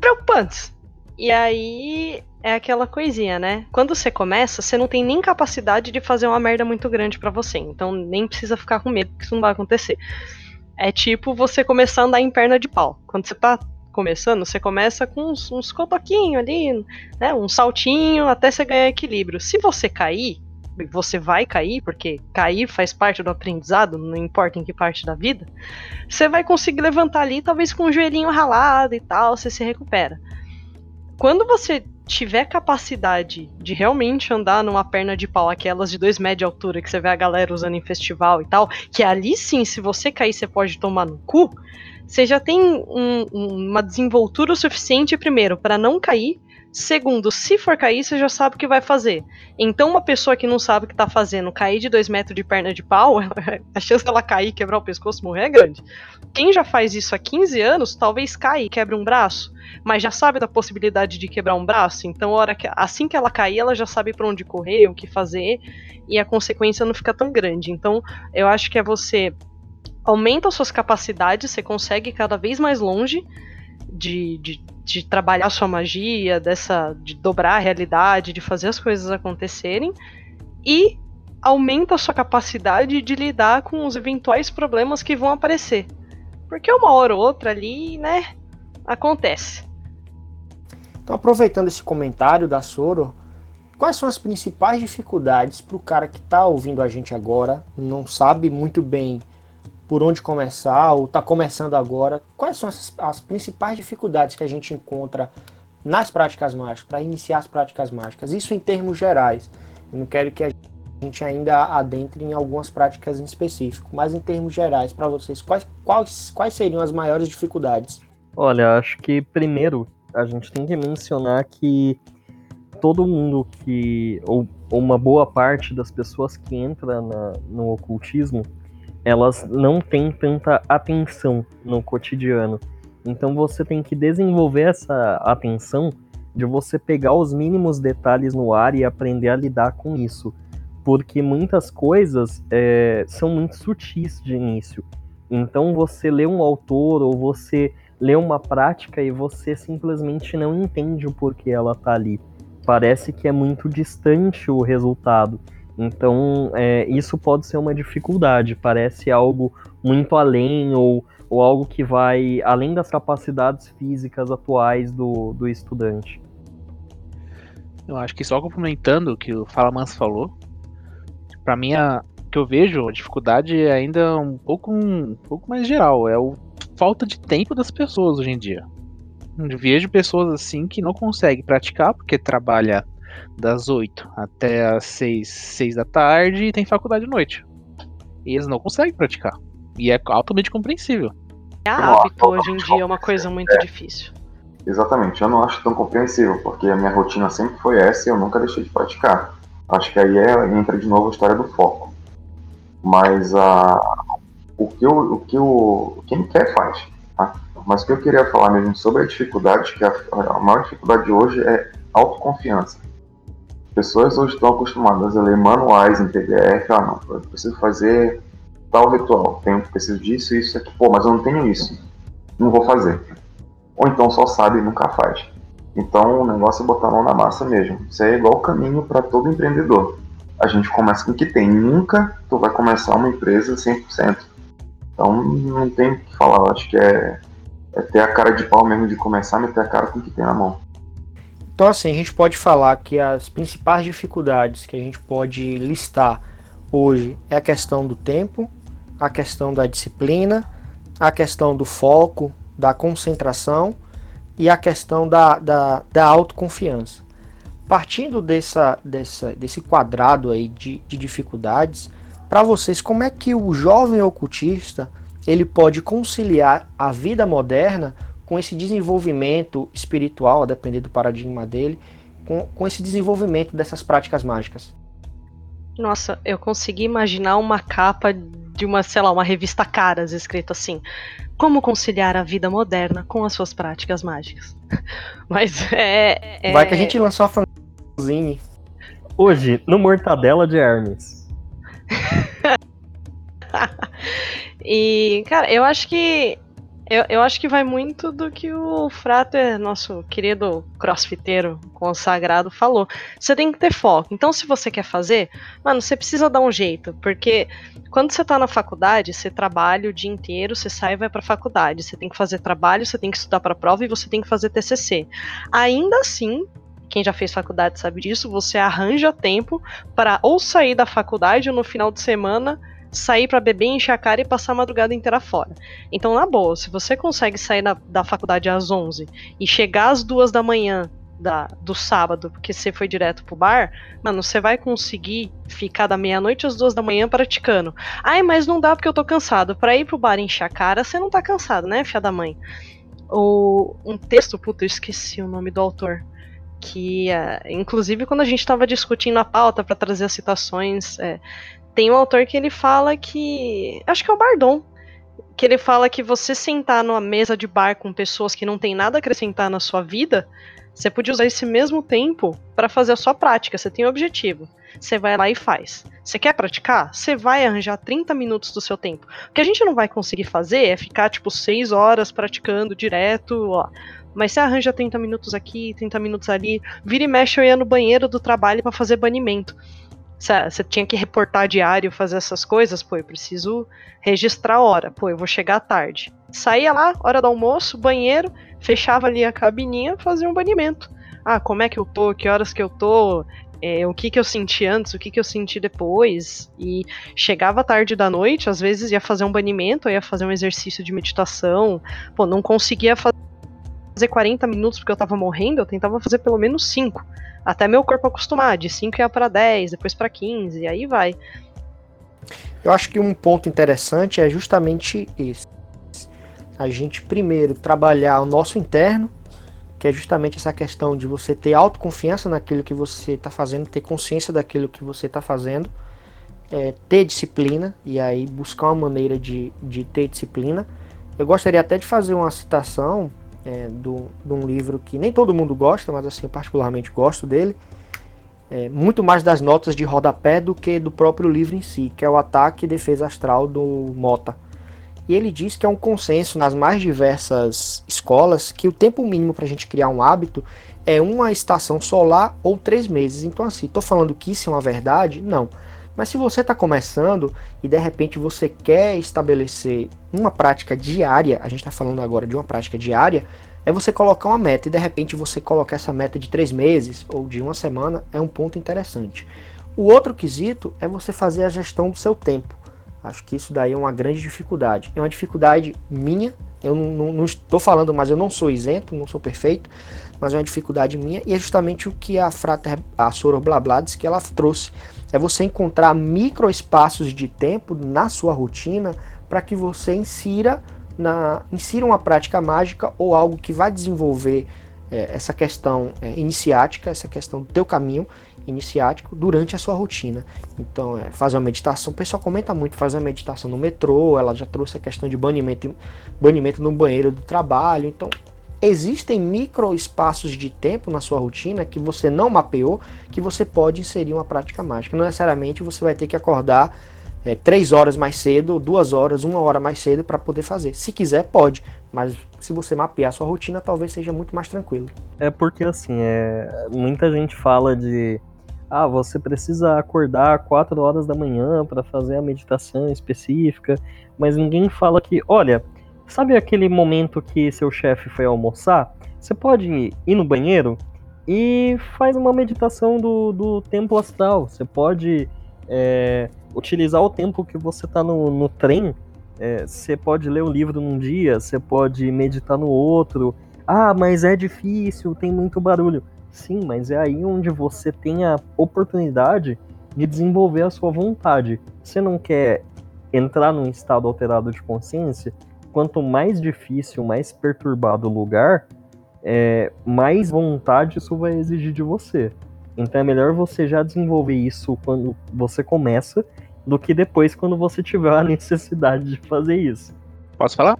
preocupantes. E aí é aquela coisinha, né? Quando você começa, você não tem nem capacidade de fazer uma merda muito grande pra você. Então nem precisa ficar com medo que isso não vai acontecer. É tipo você começar a andar em perna de pau. Quando você tá começando, você começa com uns, uns cotoquinhos ali, né? Um saltinho até você ganhar equilíbrio. Se você cair, você vai cair, porque cair faz parte do aprendizado, não importa em que parte da vida, você vai conseguir levantar ali, talvez com o joelhinho ralado e tal, você se recupera. Quando você tiver capacidade de realmente andar numa perna de pau, aquelas de dois metros de altura que você vê a galera usando em festival e tal, que ali sim, se você cair, você pode tomar no cu, você já tem um, uma desenvoltura o suficiente, primeiro, para não cair, Segundo, se for cair, você já sabe o que vai fazer. Então, uma pessoa que não sabe o que tá fazendo, cair de dois metros de perna de pau, a chance dela cair, quebrar o pescoço morrer é grande. Quem já faz isso há 15 anos, talvez caia e quebre um braço, mas já sabe da possibilidade de quebrar um braço, então hora que, assim que ela cair, ela já sabe para onde correr, o que fazer, e a consequência não fica tão grande. Então, eu acho que é você aumenta as suas capacidades, você consegue cada vez mais longe de, de de trabalhar sua magia, dessa de dobrar a realidade, de fazer as coisas acontecerem e aumenta a sua capacidade de lidar com os eventuais problemas que vão aparecer. Porque uma hora ou outra ali, né, acontece. Então, aproveitando esse comentário da Soro, quais são as principais dificuldades para o cara que está ouvindo a gente agora, não sabe muito bem por onde começar ou está começando agora, quais são as, as, principais dificuldades que a gente encontra nas práticas mágicas, para iniciar as práticas mágicas? Isso em termos gerais. Eu não quero que a gente ainda adentre em algumas práticas em específico, mas em termos gerais, para vocês, quais, quais, quais seriam as maiores dificuldades? Olha, acho que primeiro a gente tem que mencionar que todo mundo que, ou, ou uma boa parte das pessoas que entra na, no ocultismo, elas não têm tanta atenção no cotidiano. Então você tem que desenvolver essa atenção de você pegar os mínimos detalhes no ar e aprender a lidar com isso. Porque muitas coisas é, são muito sutis de início. Então você lê um autor ou você lê uma prática e você simplesmente não entende o porquê ela tá ali. Parece que é muito distante o resultado. Então, é, isso pode ser uma dificuldade, parece algo muito além ou, ou algo que vai além das capacidades físicas atuais do, do estudante. Eu acho que só complementando o que o Fala Manso falou, para mim a que eu vejo a dificuldade é ainda um pouco um pouco mais geral, é o falta de tempo das pessoas hoje em dia. Eu vejo pessoas assim que não conseguem praticar porque trabalha das 8 até as 6, 6 da tarde e tem faculdade à noite. E eles não conseguem praticar. E é altamente compreensível. É hábito hoje em dia é uma coisa muito é. difícil. Exatamente, eu não acho tão compreensível, porque a minha rotina sempre foi essa e eu nunca deixei de praticar. Acho que aí é, entra de novo a história do foco. Mas a, o que o, o que o quem quer faz. Tá? Mas o que eu queria falar mesmo sobre a dificuldade, que a, a maior dificuldade de hoje é autoconfiança pessoas hoje estão acostumadas a ler manuais em PDF. Ah, não, eu preciso fazer tal ritual, tenho, preciso disso, isso, aqui. Pô, mas eu não tenho isso, não vou fazer. Ou então só sabe e nunca faz. Então o negócio é botar a mão na massa mesmo. Isso é igual o caminho para todo empreendedor. A gente começa com o que tem. Nunca tu vai começar uma empresa 100%. Então não tem o que falar. Eu acho que é, é ter a cara de pau mesmo de começar, meter a cara com o que tem na mão. Então, assim, a gente pode falar que as principais dificuldades que a gente pode listar hoje é a questão do tempo, a questão da disciplina, a questão do foco, da concentração e a questão da, da, da autoconfiança. Partindo dessa, dessa, desse quadrado aí de, de dificuldades, para vocês, como é que o jovem ocultista ele pode conciliar a vida moderna com esse desenvolvimento espiritual, a depender do paradigma dele, com, com esse desenvolvimento dessas práticas mágicas. Nossa, eu consegui imaginar uma capa de uma, sei lá, uma revista Caras escrito assim: Como conciliar a vida moderna com as suas práticas mágicas. Mas é, é. Vai que a gente lançou a fanzine. Hoje, no Mortadela de Hermes. e, cara, eu acho que Eu, eu acho que vai muito do que o Frater, nosso querido crossfiteiro consagrado, falou. Você tem que ter foco. Então, se você quer fazer, mano, você precisa dar um jeito. Porque quando você tá na faculdade, você trabalha o dia inteiro, você sai e vai pra faculdade. Você tem que fazer trabalho, você tem que estudar pra prova e você tem que fazer TCC. Ainda assim, quem já fez faculdade sabe disso, você arranja tempo para ou sair da faculdade ou no final de semana sair para beber, encher a cara e passar a madrugada inteira fora. Então, na boa, se você consegue sair na, da faculdade às 11 e chegar às 2 da manhã da, do sábado, porque você foi direto pro bar, mano, você vai conseguir ficar da meia-noite às duas da manhã praticando. Ai, mas não dá porque eu tô cansado. Pra ir pro bar encher a cara, você não tá cansado, né, filha da mãe? O, um texto, puta, eu esqueci o nome do autor. Que, uh, inclusive, quando a gente tava discutindo a pauta para trazer as citações, é, tem um autor que ele fala que. Acho que é o Bardon. Que ele fala que você sentar numa mesa de bar com pessoas que não tem nada a acrescentar na sua vida, você podia usar esse mesmo tempo para fazer a sua prática. Você tem um objetivo. Você vai lá e faz. Você quer praticar? Você vai arranjar 30 minutos do seu tempo. O que a gente não vai conseguir fazer é ficar, tipo, 6 horas praticando direto, ó. Mas você arranja 30 minutos aqui, 30 minutos ali. Vira e mexe, eu ia no banheiro do trabalho para fazer banimento você tinha que reportar diário, fazer essas coisas, pô, eu preciso registrar a hora, pô, eu vou chegar tarde. Saía lá, hora do almoço, banheiro, fechava ali a cabininha, fazia um banimento. Ah, como é que eu tô, que horas que eu tô, é, o que que eu senti antes, o que que eu senti depois, e chegava tarde da noite, às vezes ia fazer um banimento, ia fazer um exercício de meditação, pô, não conseguia fazer 40 minutos porque eu tava morrendo, eu tentava fazer pelo menos 5 até meu corpo acostumar, de 5 ia para 10, depois para 15, e aí vai. Eu acho que um ponto interessante é justamente esse. A gente primeiro trabalhar o nosso interno, que é justamente essa questão de você ter autoconfiança naquilo que você está fazendo, ter consciência daquilo que você está fazendo, é, ter disciplina, e aí buscar uma maneira de, de ter disciplina. Eu gostaria até de fazer uma citação é, do, de um livro que nem todo mundo gosta, mas assim, particularmente gosto dele. É, muito mais das notas de rodapé do que do próprio livro em si, que é o Ataque e Defesa Astral do Mota. E ele diz que é um consenso nas mais diversas escolas que o tempo mínimo para a gente criar um hábito é uma estação solar ou três meses. Então, assim, estou falando que isso é uma verdade? Não. Mas se você está começando e de repente você quer estabelecer uma prática diária, a gente está falando agora de uma prática diária, é você colocar uma meta e de repente você colocar essa meta de três meses ou de uma semana é um ponto interessante. O outro quesito é você fazer a gestão do seu tempo. Acho que isso daí é uma grande dificuldade. É uma dificuldade minha, eu não, não, não estou falando, mas eu não sou isento, não sou perfeito, mas é uma dificuldade minha e é justamente o que a Frater, a Sora Blablades, que ela trouxe é você encontrar micro espaços de tempo na sua rotina para que você insira, na, insira uma prática mágica ou algo que vai desenvolver é, essa questão é, iniciática, essa questão do teu caminho iniciático durante a sua rotina. Então, é, fazer uma meditação, o pessoal comenta muito, fazer uma meditação no metrô, ela já trouxe a questão de banimento, banimento no banheiro do trabalho. Então, existem micro espaços de tempo na sua rotina que você não mapeou, que você pode inserir uma prática mágica. Não necessariamente você vai ter que acordar é, três horas mais cedo, duas horas, uma hora mais cedo para poder fazer. Se quiser, pode, mas se você mapear a sua rotina, talvez seja muito mais tranquilo. É porque assim, é, muita gente fala de ah, você precisa acordar 4 horas da manhã para fazer a meditação específica, mas ninguém fala que, olha, Sabe aquele momento que seu chefe foi almoçar? Você pode ir no banheiro e faz uma meditação do, do tempo astral. Você pode é, utilizar o tempo que você está no, no trem. É, você pode ler um livro num dia, você pode meditar no outro. Ah, mas é difícil, tem muito barulho. Sim, mas é aí onde você tem a oportunidade de desenvolver a sua vontade. Você não quer entrar num estado alterado de consciência? Quanto mais difícil, mais perturbado o lugar, é, mais vontade isso vai exigir de você. Então é melhor você já desenvolver isso quando você começa do que depois quando você tiver a necessidade de fazer isso. Posso falar?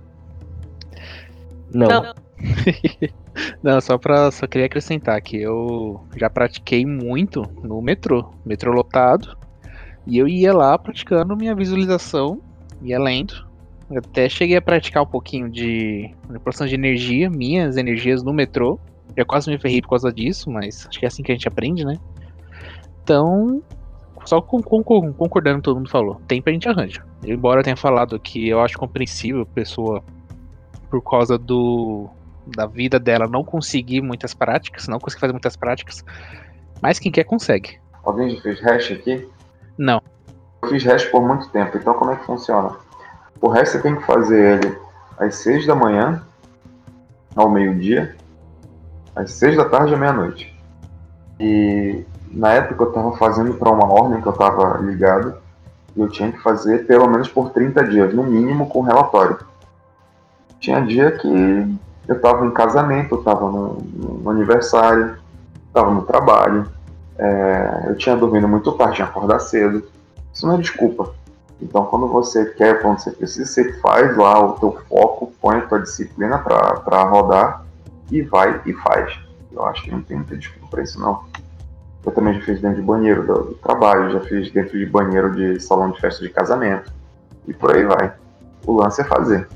Não. Não. Não, só pra. Só queria acrescentar que eu já pratiquei muito no metrô. Metrô lotado. E eu ia lá praticando minha visualização, ia lendo Eu até cheguei a praticar um pouquinho de manipulação de energia, minhas energias no metrô. Já quase me ferrei por causa disso, mas acho que é assim que a gente aprende, né? Então, só concordando todo mundo falou, tempo a gente arranja. Embora eu tenha falado que eu acho compreensível a pessoa, por causa do da vida dela, não conseguir muitas práticas, não conseguir fazer muitas práticas, mas quem quer consegue. Alguém já fez hash aqui? Não. Eu fiz hash por muito tempo, então como é que funciona? O hash você tem que fazer ele às 6 da manhã, ao meio-dia, às 6 da tarde à meia-noite. E na época eu estava fazendo para uma ordem que eu estava ligado, e eu tinha que fazer pelo menos por 30 dias, no mínimo com relatório. Tinha dia que eu estava em casamento, eu estava no, no, aniversário, estava no trabalho, é, eu tinha dormido muito tarde, tinha acordar cedo. Isso não é desculpa. Então, quando você quer, quando você precisa, você faz lá o teu foco, põe a tua disciplina para rodar e vai e faz. Eu acho que não tem muita desculpa para isso, não. Eu também já fiz dentro de banheiro do, do, trabalho, já fiz dentro de banheiro de salão de festa de casamento e por aí vai. O lance é fazer.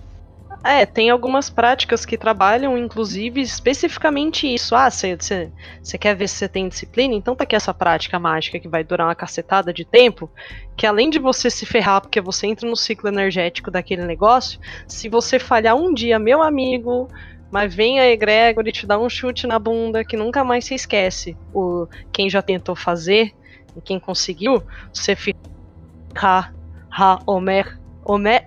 É, tem algumas práticas que trabalham, inclusive, especificamente isso. Ah, você quer ver se você tem disciplina? Então tá aqui essa prática mágica que vai durar uma cacetada de tempo, que além de você se ferrar porque você entra no ciclo energético daquele negócio, se você falhar um dia, meu amigo, mas vem a egrégora e te dá um chute na bunda que nunca mais se esquece. O, quem já tentou fazer e quem conseguiu, você fica... Ha, ha, Homer,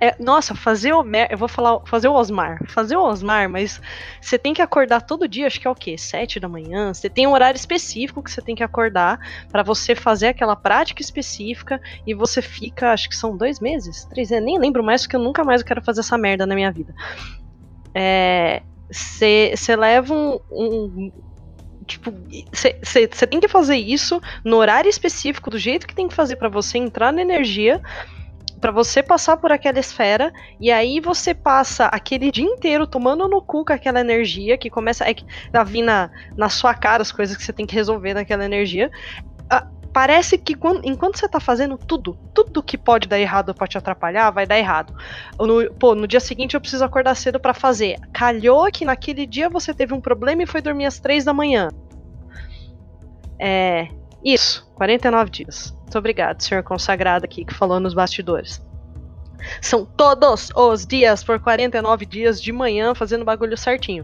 É, nossa, fazer Homer, eu vou falar, fazer o Osmar, fazer o Osmar, mas você tem que acordar todo dia, acho que é o quê? Sete da manhã. Você tem um horário específico que você tem que acordar para você fazer aquela prática específica e você fica, acho que são dois meses, três, eu nem lembro mais porque eu nunca mais quero fazer essa merda na minha vida. Você é, leva um, um tipo, você tem que fazer isso no horário específico, do jeito que tem que fazer para você entrar na energia para você passar por aquela esfera e aí você passa aquele dia inteiro tomando no cu com aquela energia que começa a vir na, na sua cara as coisas que você tem que resolver naquela energia. Ah, parece que quando, enquanto você tá fazendo tudo, tudo que pode dar errado pode te atrapalhar, vai dar errado. No, pô, no dia seguinte eu preciso acordar cedo para fazer. Calhou que naquele dia você teve um problema e foi dormir às três da manhã. É. Isso, 49 dias. Muito obrigado, senhor consagrado aqui que falou nos bastidores. São todos os dias por 49 dias de manhã fazendo bagulho certinho.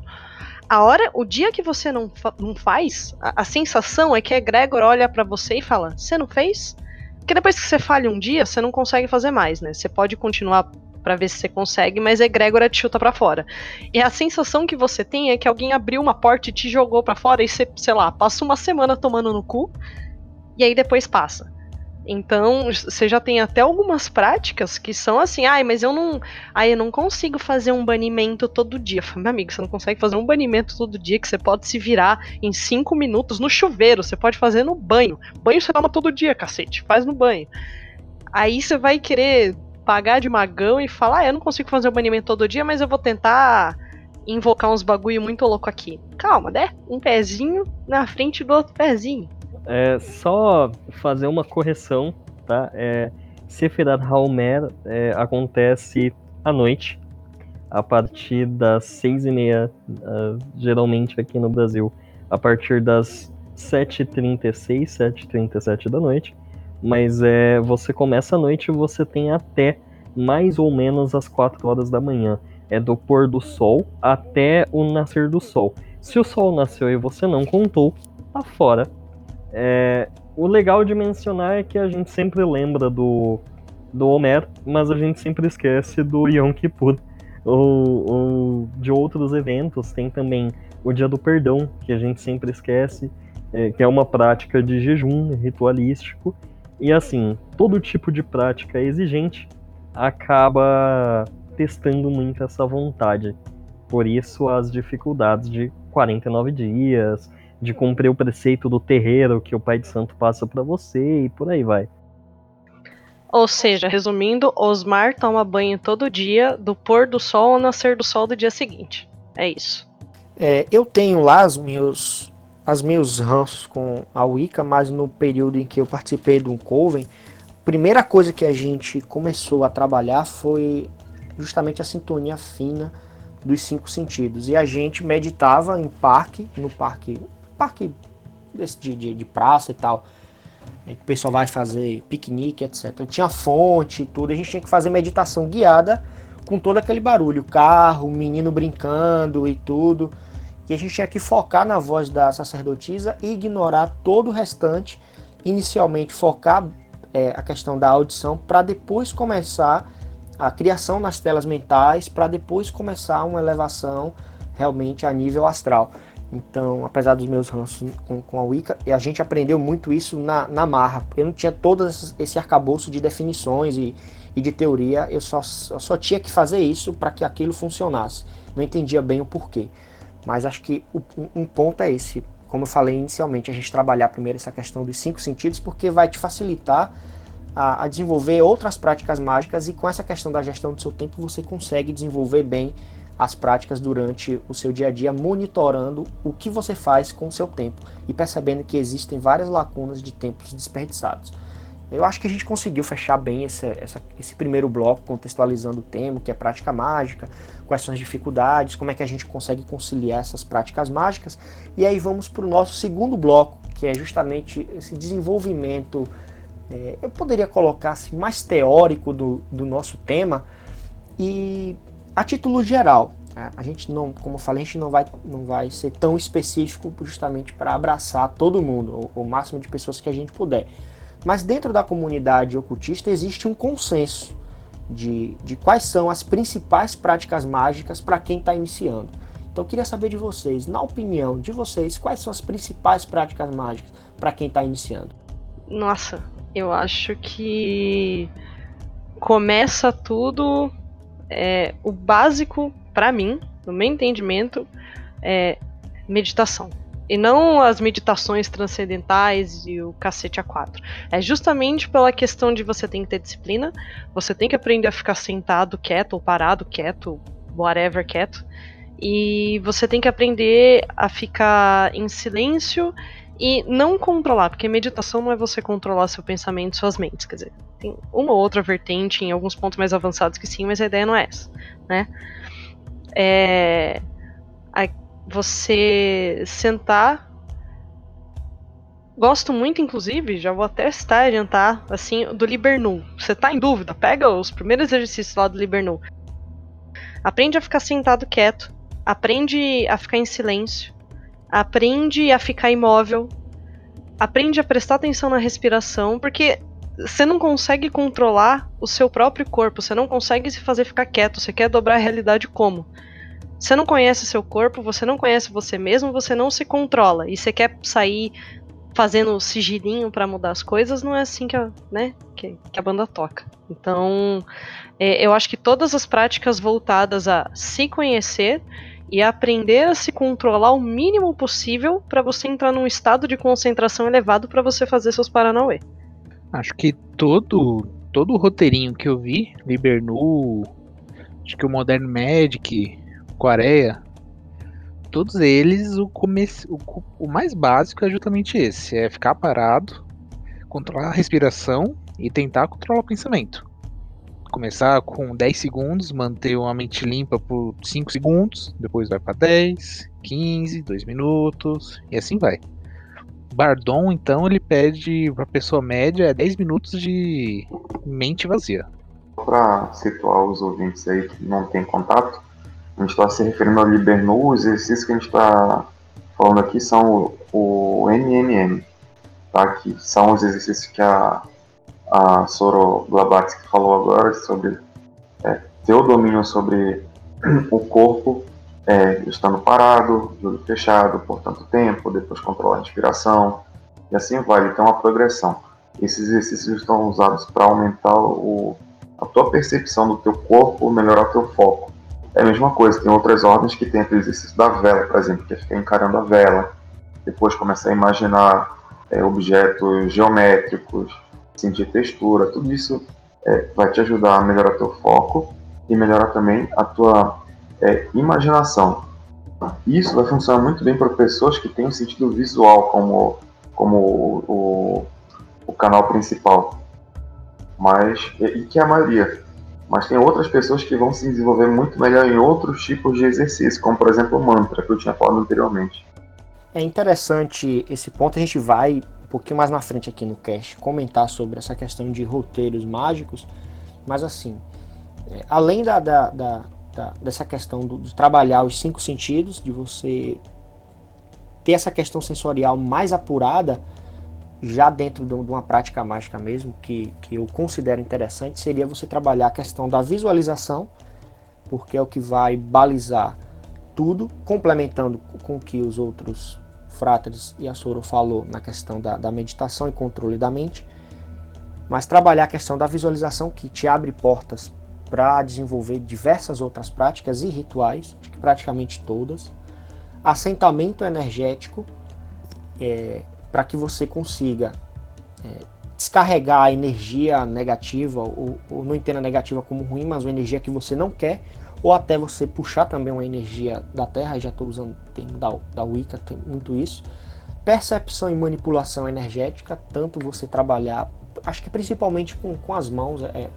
A hora, o dia que você não, fa não faz, a, a, sensação é que a Gregor olha para você e fala: Você não fez? Porque depois que você falha um dia, você não consegue fazer mais, né? Você pode continuar para ver se você consegue, mas a egrégora te chuta para fora. E a sensação que você tem é que alguém abriu uma porta e te jogou para fora e você, sei lá, passa uma semana tomando no cu e aí depois passa. Então, você já tem até algumas práticas que são assim, ai, mas eu não, ai, eu não consigo fazer um banimento todo dia. Falei, meu amigo, você não consegue fazer um banimento todo dia que você pode se virar em cinco minutos no chuveiro, você pode fazer no banho. Banho você toma todo dia, cacete, faz no banho. Aí você vai querer pagar de magão e falar, ah, eu não consigo fazer o banimento todo dia, mas eu vou tentar invocar uns bagulho muito louco aqui. Calma, né? Um pezinho na frente do outro pezinho. É só fazer uma correção, tá? É, Sefirat Haomer é, acontece à noite, a partir das seis e meia, uh, geralmente aqui no Brasil, a partir das 7h36, 7h37 da noite. Mas é, você começa à noite e você tem até mais ou menos as 4 horas da manhã. É do pôr do sol até o nascer do sol. Se o sol nasceu e você não contou, tá fora é, o legal de mencionar é que a gente sempre lembra do, do Homer, mas a gente sempre esquece do Yom Kippur. Ou, ou de outros eventos, tem também o Dia do Perdão, que a gente sempre esquece, é, que é uma prática de jejum ritualístico. E assim, todo tipo de prática exigente acaba testando muito essa vontade. Por isso as dificuldades de 49 dias, de cumprir o preceito do terreiro que o Pai de Santo passa para você e por aí vai. Ou seja, resumindo, Osmar toma banho todo dia, do pôr do sol ao nascer do sol do dia seguinte. É isso. É, eu tenho lá os meus, as meus ranços com a Wicca, mas no período em que eu participei do Coven, a primeira coisa que a gente começou a trabalhar foi justamente a sintonia fina dos cinco sentidos. E a gente meditava em parque, no parque, parque de, de, de praça e tal. O pessoal vai fazer piquenique, etc. Tinha fonte e tudo, a gente tinha que fazer meditação guiada com todo aquele barulho, carro, menino brincando e tudo. E a gente tinha que focar na voz da sacerdotisa e ignorar todo o restante. Inicialmente focar é, a questão da audição para depois começar a criação nas telas mentais, para depois começar uma elevação realmente a nível astral. Então, apesar dos meus ranços com, com a Wicca, a gente aprendeu muito isso na, na marra. Eu não tinha todo esse arcabouço de definições e, e de teoria, eu só, só tinha que fazer isso para que aquilo funcionasse. Não entendia bem o porquê. Mas acho que o, um ponto é esse. Como eu falei inicialmente, a gente trabalhar primeiro essa questão dos cinco sentidos, porque vai te facilitar a, a desenvolver outras práticas mágicas e com essa questão da gestão do seu tempo você consegue desenvolver bem as práticas durante o seu dia a dia, monitorando o que você faz com o seu tempo e percebendo que existem várias lacunas de tempos desperdiçados. Eu acho que a gente conseguiu fechar bem esse, essa, esse primeiro bloco, contextualizando o tema, que é prática mágica, quais são as dificuldades, como é que a gente consegue conciliar essas práticas mágicas. E aí vamos para o nosso segundo bloco, que é justamente esse desenvolvimento, é, eu poderia colocar assim, mais teórico do, do nosso tema, e a título geral, a gente não, como eu falei, a gente não vai, não vai ser tão específico justamente para abraçar todo mundo, o, o, máximo de pessoas que a gente puder. Mas dentro da comunidade ocultista existe um consenso de, de quais são as principais práticas mágicas para quem está iniciando. Então eu queria saber de vocês, na opinião de vocês, quais são as principais práticas mágicas para quem está iniciando? Nossa, eu acho que começa tudo é, o básico, para mim, no meu entendimento, é meditação. E não as meditações transcendentais e o cacete a quatro. É justamente pela questão de você tem que ter disciplina, você tem que aprender a ficar sentado quieto, ou parado quieto, whatever quieto. E você tem que aprender a ficar em silêncio e não controlar, porque meditação não é você controlar seu pensamento, suas mentes, quer dizer, tem uma ou outra vertente em alguns pontos mais avançados que sim, mas a ideia não é essa, né? É você sentar Gosto muito, inclusive, já vou até estar adiantar, assim, do Libernu. Você tá em dúvida? Pega os primeiros exercícios lá do Libernu. Aprende a ficar sentado quieto. Aprende a ficar em silêncio aprende a ficar imóvel, aprende a prestar atenção na respiração, porque você não consegue controlar o seu próprio corpo, você não consegue se fazer ficar quieto, você quer dobrar a realidade como? Você não conhece seu corpo, você não conhece você mesmo, você não se controla e você quer sair fazendo sigilinho para mudar as coisas, não é assim que a, né, que, que a banda toca. Então, é, eu acho que todas as práticas voltadas a se conhecer e aprender a se controlar o mínimo possível para você entrar num estado de concentração elevado para você fazer seus paranauê. Acho que todo todo o roteirinho que eu vi, Libernu, acho que o Modern Magic, Quareia, todos eles o, o, o mais básico é justamente esse, é ficar parado, controlar a respiração e tentar controlar o pensamento começar com 10 segundos, manter uma mente limpa por 5 segundos, depois vai para 10, 15, 2 minutos e assim vai. Bardon, então, ele pede para pessoa média 10 minutos de mente vazia. Para situar os ouvintes aí que não tem contato, a gente está se referindo ao Libernu, os exercícios que a gente está falando aqui são o, o MMM, tá? que são os exercícios que a a Soro Blavatsky falou agora sobre é, ter o domínio sobre o corpo é, estando parado, olho fechado por tanto tempo, depois controlar a respiração, e assim vai, tem uma progressão. Esses exercícios estão usados para aumentar o, a tua percepção do teu corpo, melhorar o teu foco. É a mesma coisa, tem outras ordens que tem aquele exercício da vela, por exemplo, que é ficar encarando a vela, depois começar a imaginar é, objetos geométricos, sentir textura, tudo isso é, vai te ajudar a melhorar teu foco e melhorar também a tua é, imaginação. Isso vai funcionar muito bem para pessoas que têm o sentido visual como, como o, o, canal principal, mas e, que é a maioria. Mas tem outras pessoas que vão se desenvolver muito melhor em outros tipos de exercício, como por exemplo o mantra, que eu tinha falado anteriormente. É interessante esse ponto, a gente vai um pouquinho mais na frente aqui no cast comentar sobre essa questão de roteiros mágicos, mas assim, é, além da, da, da, da dessa questão do, de trabalhar os cinco sentidos, de você ter essa questão sensorial mais apurada, já dentro de uma prática mágica mesmo, que, que eu considero interessante, seria você trabalhar a questão da visualização, porque é o que vai balizar tudo, complementando com o que os outros fráteres e a Soro falou na questão da, da meditação e controle da mente, mas trabalhar a questão da visualização que te abre portas para desenvolver diversas outras práticas e rituais, praticamente todas, assentamento energético, é, para que você consiga é, descarregar a energia negativa, ou, ou não entenda negativa como ruim, mas uma energia que você não quer, ou até você puxar também uma energia da Terra, já estou usando o termo da, da Wicca, tem muito isso. Percepção e manipulação energética, tanto você trabalhar, acho que principalmente com, com as mãos, é,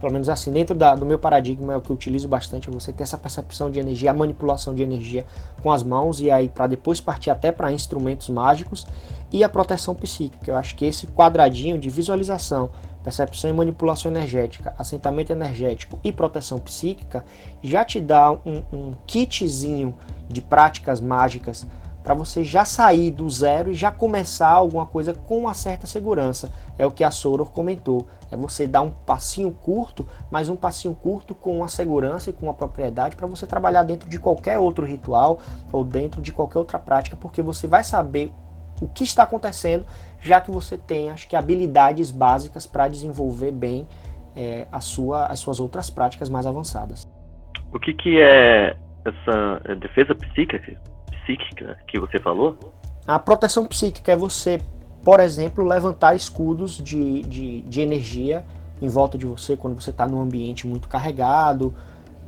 pelo menos assim, dentro da, do meu paradigma é o que eu utilizo bastante, é você ter essa percepção de energia, a manipulação de energia com as mãos, e aí para depois partir até para instrumentos mágicos, e a proteção psíquica. Eu acho que esse quadradinho de visualização, percepção e manipulação energética, assentamento energético e proteção psíquica já te dá um, um kitzinho de práticas mágicas para você já sair do zero e já começar alguma coisa com uma certa segurança. É o que a Soror comentou. É você dar um passinho curto, mas um passinho curto com uma segurança e com uma propriedade para você trabalhar dentro de qualquer outro ritual ou dentro de qualquer outra prática, porque você vai saber o que está acontecendo, já que você tem, acho que, habilidades básicas para desenvolver bem é, a sua, as suas outras práticas mais avançadas. O que, que é essa defesa psíquica, psíquica que você falou? A proteção psíquica é você, por exemplo, levantar escudos de, de, de energia em volta de você quando você está num ambiente muito carregado,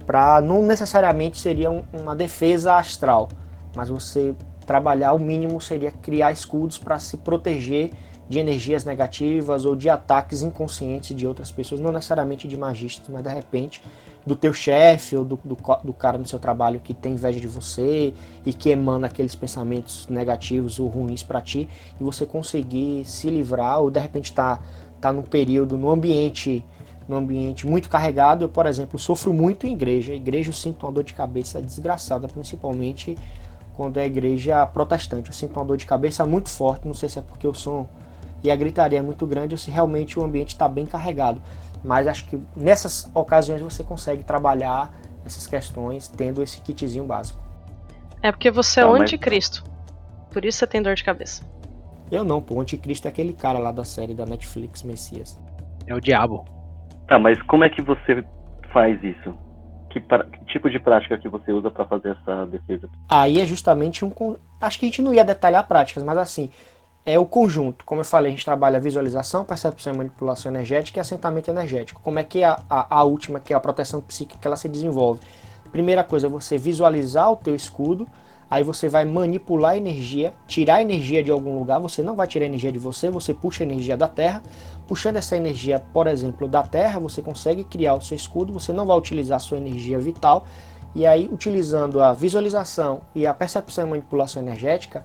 para não necessariamente seria um, uma defesa astral, mas você trabalhar o mínimo seria criar escudos para se proteger de energias negativas ou de ataques inconscientes de outras pessoas, não necessariamente de magistas, mas de repente do teu chefe ou do, do, do, cara no seu trabalho que tem inveja de você e que emana aqueles pensamentos negativos ou ruins para ti e você conseguir se livrar ou de repente tá tá num período no ambiente no ambiente muito carregado, eu, por exemplo, sofro muito em igreja. A igreja eu sinto uma dor de cabeça desgraçada, principalmente quando é igreja protestante. Eu sinto uma dor de cabeça muito forte, não sei se é porque o som e a gritaria é muito grande ou se realmente o ambiente está bem carregado. Mas acho que nessas ocasiões você consegue trabalhar essas questões tendo esse kitzinho básico. É porque você é o anticristo. Por isso você tem dor de cabeça. Eu não, pô. O anticristo é aquele cara lá da série da Netflix, Messias. É o diabo. Tá, mas como é que você faz isso? Que, que, tipo de prática que você usa para fazer essa defesa? Aí é justamente um. Acho que a gente não ia detalhar práticas, mas assim, é o conjunto. Como eu falei, a gente trabalha visualização, percepção e manipulação energética e assentamento energético. Como é que é a, a, a última, que é a proteção psíquica, ela se desenvolve? Primeira coisa, você visualizar o teu escudo, aí você vai manipular a energia, tirar a energia de algum lugar, você não vai tirar a energia de você, você puxa a energia da Terra, Puxando essa energia, por exemplo, da Terra, você consegue criar o seu escudo, você não vai utilizar a sua energia vital, e aí, utilizando a visualização e a percepção e manipulação energética,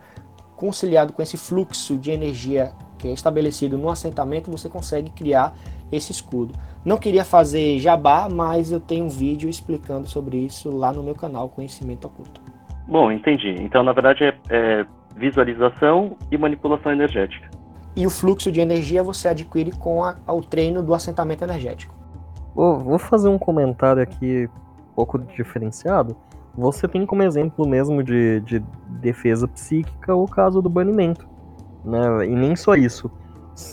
conciliado com esse fluxo de energia que é estabelecido no assentamento, você consegue criar esse escudo. Não queria fazer jabá, mas eu tenho um vídeo explicando sobre isso lá no meu canal Conhecimento Oculto. Bom, entendi. Então, na verdade, é, é visualização e manipulação energética e o fluxo de energia você adquire com a, o treino do assentamento energético. Vou, vou fazer um comentário aqui um pouco diferenciado. Você tem como exemplo mesmo de, de defesa psíquica o caso do banimento. Né? E nem só isso.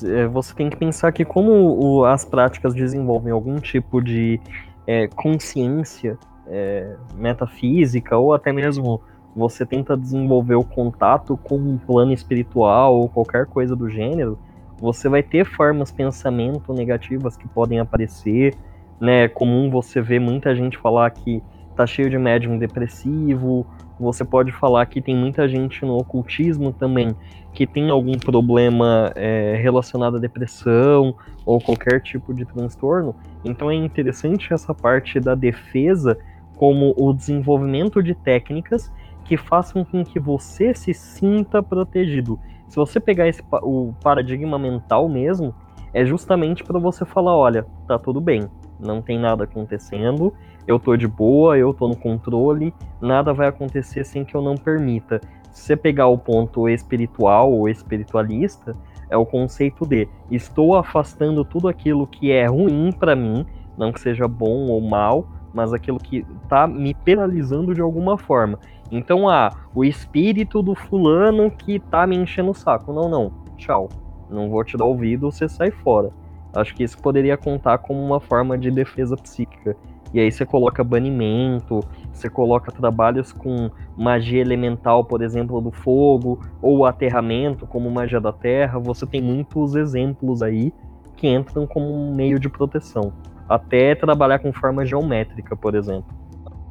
É, você tem que pensar que como o, as práticas desenvolvem algum tipo de é, consciência é, metafísica ou até mesmo você tenta desenvolver o contato com um plano espiritual ou qualquer coisa do gênero, você vai ter formas pensamento negativas que podem aparecer, né? É comum você ver muita gente falar que tá cheio de médium depressivo, Você pode falar que tem muita gente no ocultismo também que tem algum problema é, relacionado à depressão ou qualquer tipo de transtorno. Então é interessante essa parte da defesa como o desenvolvimento de técnicas que façam com que você se sinta protegido. Se você pegar esse, o paradigma mental mesmo, é justamente para você falar, olha, tá tudo bem, não tem nada acontecendo, eu tô de boa, eu tô no controle, nada vai acontecer sem que eu não permita. Se você pegar o ponto espiritual ou espiritualista, é o conceito de estou afastando tudo aquilo que é ruim para mim, não que seja bom ou mal, mas aquilo que tá me penalizando de alguma forma. Então, ah, o espírito do fulano que tá me enchendo o saco. Não, não. Tchau. Não vou te dar ouvido, você sai fora. Acho que isso poderia contar como uma forma de defesa psíquica. E aí você coloca banimento, você coloca trabalhos com magia elemental, por exemplo, do fogo, ou aterramento, como magia da terra. Você tem muitos exemplos aí que entram como um meio de proteção. Até trabalhar com forma geométrica, por exemplo.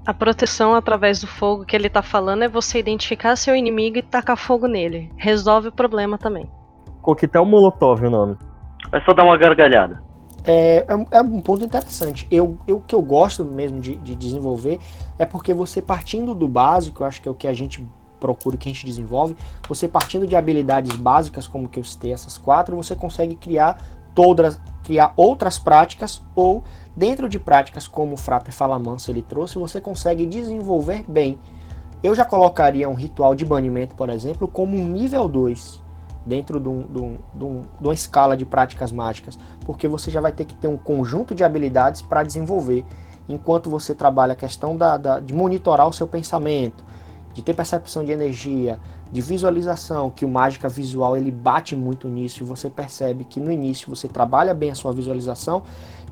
A proteção através do fogo que ele tá falando é você identificar seu inimigo e tacar fogo nele. Resolve o problema também. Coquetel Molotov o nome. É só dar uma gargalhada. É, é, é, um ponto interessante. Eu, eu, o que eu gosto mesmo de, de, desenvolver é porque você partindo do básico, eu acho que é o que a gente procura, que a gente desenvolve, você partindo de habilidades básicas, como que eu citei essas quatro, você consegue criar todas, criar outras práticas ou dentro de práticas como o Frater Falamansa ele trouxe, você consegue desenvolver bem. Eu já colocaria um ritual de banimento, por exemplo, como um nível 2 dentro de, um, de, um, de, um, de, uma escala de práticas mágicas, porque você já vai ter que ter um conjunto de habilidades para desenvolver, enquanto você trabalha a questão da, da, de monitorar o seu pensamento, de ter percepção de energia, de visualização, que o mágica visual ele bate muito nisso e você percebe que no início você trabalha bem a sua visualização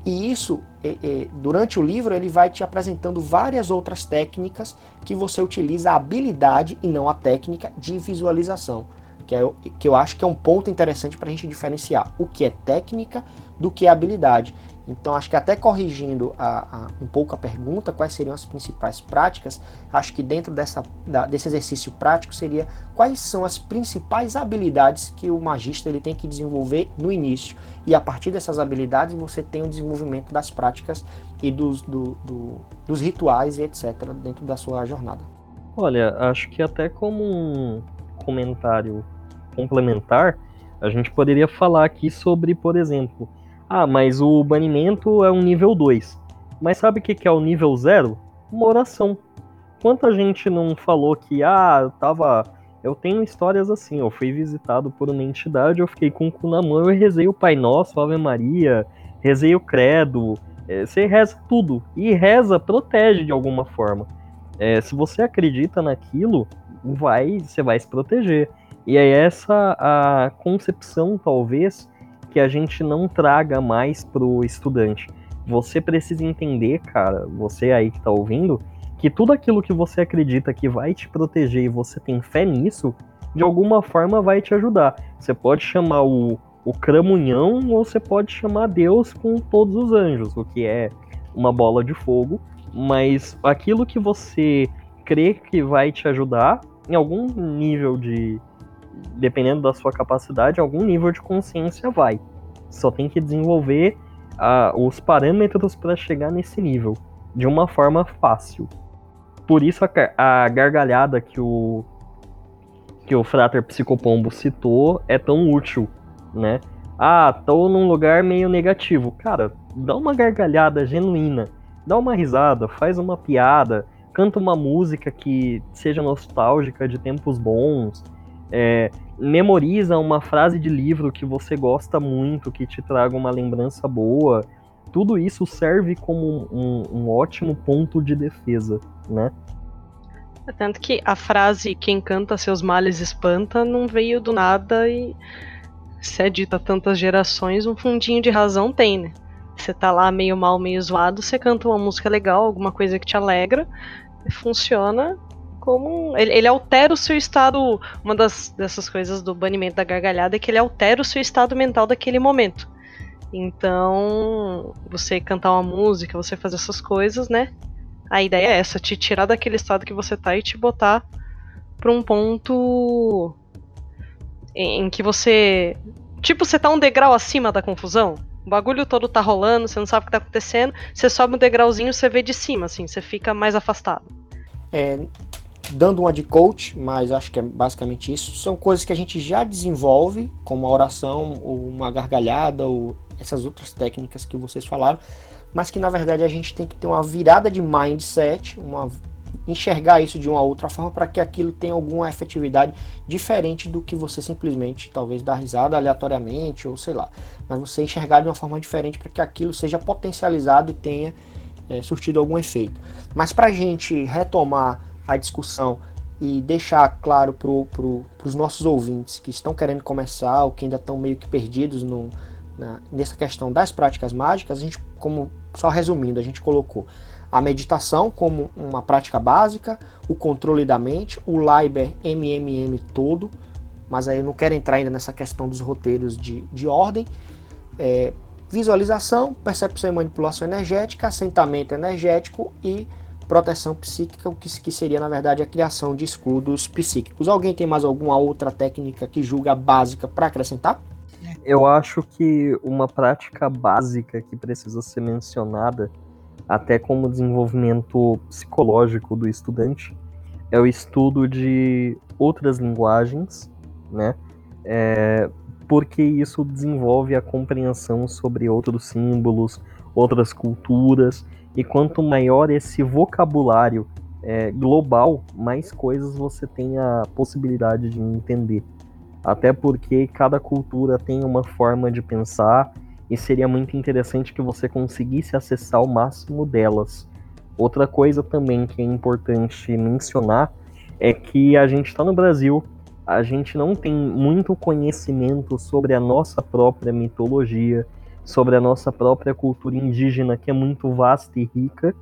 e isso é, é, durante o livro ele vai te apresentando várias outras técnicas que você utiliza a habilidade e não a técnica de visualização que, é, que eu acho que é um ponto interessante para a gente diferenciar o que é técnica do que é habilidade. Então, acho que até corrigindo a, a, um pouco a pergunta, quais seriam as principais práticas, acho que dentro dessa, da, desse exercício prático seria quais são as principais habilidades que o magista ele tem que desenvolver no início. E a partir dessas habilidades você tem o desenvolvimento das práticas e dos, do, do, dos rituais e etc. dentro da sua jornada. Olha, acho que até como um comentário complementar, a gente poderia falar aqui sobre, por exemplo, ah, mas o banimento é um nível 2. Mas sabe o que é o nível 0? Uma oração. Quanta gente não falou que, ah, eu tava. Eu tenho histórias assim, eu fui visitado por uma entidade, eu fiquei com o cu na mão, eu rezei o Pai Nosso, Ave Maria, rezei o Credo. É, você reza tudo. E reza protege de alguma forma. É, se você acredita naquilo, vai, você vai se proteger. E é essa a concepção, talvez, que a gente não traga mais pro estudante. Você precisa entender, cara, você aí que tá ouvindo, que tudo aquilo que você acredita que vai te proteger e você tem fé nisso, de alguma forma vai te ajudar. Você pode chamar o, o cramunhão ou você pode chamar Deus com todos os anjos, o que é uma bola de fogo, mas aquilo que você crê que vai te ajudar, em algum nível de, dependendo da sua capacidade, algum nível de consciência vai. Só tem que desenvolver uh, os parâmetros para chegar nesse nível de uma forma fácil. Por isso a, a gargalhada que o que o Frater Psicopombo citou é tão útil, né? Ah, tô num lugar meio negativo. Cara, dá uma gargalhada genuína, dá uma risada, faz uma piada, canta uma música que seja nostálgica de tempos bons, é, memoriza uma frase de livro que você gosta muito, que te traga uma lembrança boa. Tudo isso serve como um, um ótimo ponto de defesa, né? É tanto que a frase quem canta seus males espanta não veio do nada e se é dita tantas gerações, um fundinho de razão tem, né? Você tá lá meio mal, meio zoado, você canta uma música legal, alguma coisa que te alegra, funciona como. Ele, ele, altera o seu estado. Uma das, dessas coisas do banimento da gargalhada é que ele altera o seu estado mental daquele momento. Então, você cantar uma música, você fazer essas coisas, né? A ideia é essa, te tirar daquele estado que você tá e te botar pra um ponto em que você. Tipo, você tá um degrau acima da confusão. O bagulho todo tá rolando, você não sabe o que tá acontecendo. Você sobe um degrauzinho, você vê de cima, assim, você fica mais afastado. É, dando uma de coach, mas acho que é basicamente isso. São coisas que a gente já desenvolve, como a oração, ou uma gargalhada, ou essas outras técnicas que vocês falaram, mas que na verdade a gente tem que ter uma virada de mindset, uma enxergar isso de uma outra forma para que aquilo tenha alguma efetividade diferente do que você simplesmente talvez dar risada aleatoriamente ou sei lá, mas você enxergar de uma forma diferente para que aquilo seja potencializado e tenha é, surtido algum efeito. Mas para a gente retomar a discussão e deixar claro para os nossos ouvintes que estão querendo começar ou que ainda estão meio que perdidos no, na, nessa questão das práticas mágicas, a gente, como só resumindo, a gente colocou a meditação como uma prática básica, o controle da mente, o Liber MMM todo, mas aí eu não quero entrar ainda nessa questão dos roteiros de, de ordem. É, visualização, percepção e manipulação energética, assentamento energético e proteção psíquica, o que, que seria na verdade a criação de escudos psíquicos. Alguém tem mais alguma outra técnica que julga básica para acrescentar? Eu acho que uma prática básica que precisa ser mencionada até como desenvolvimento psicológico do estudante, é o estudo de outras linguagens, né? É, porque isso desenvolve a compreensão sobre outros símbolos, outras culturas, e quanto maior esse vocabulário é, global, mais coisas você tem a possibilidade de entender. Até porque cada cultura tem uma forma de pensar e seria muito interessante que você conseguisse acessar o máximo delas. Outra coisa também que é importante mencionar é que a gente está no Brasil, a gente não tem muito conhecimento sobre a nossa própria mitologia, sobre a nossa própria cultura indígena, que é muito vasta e rica.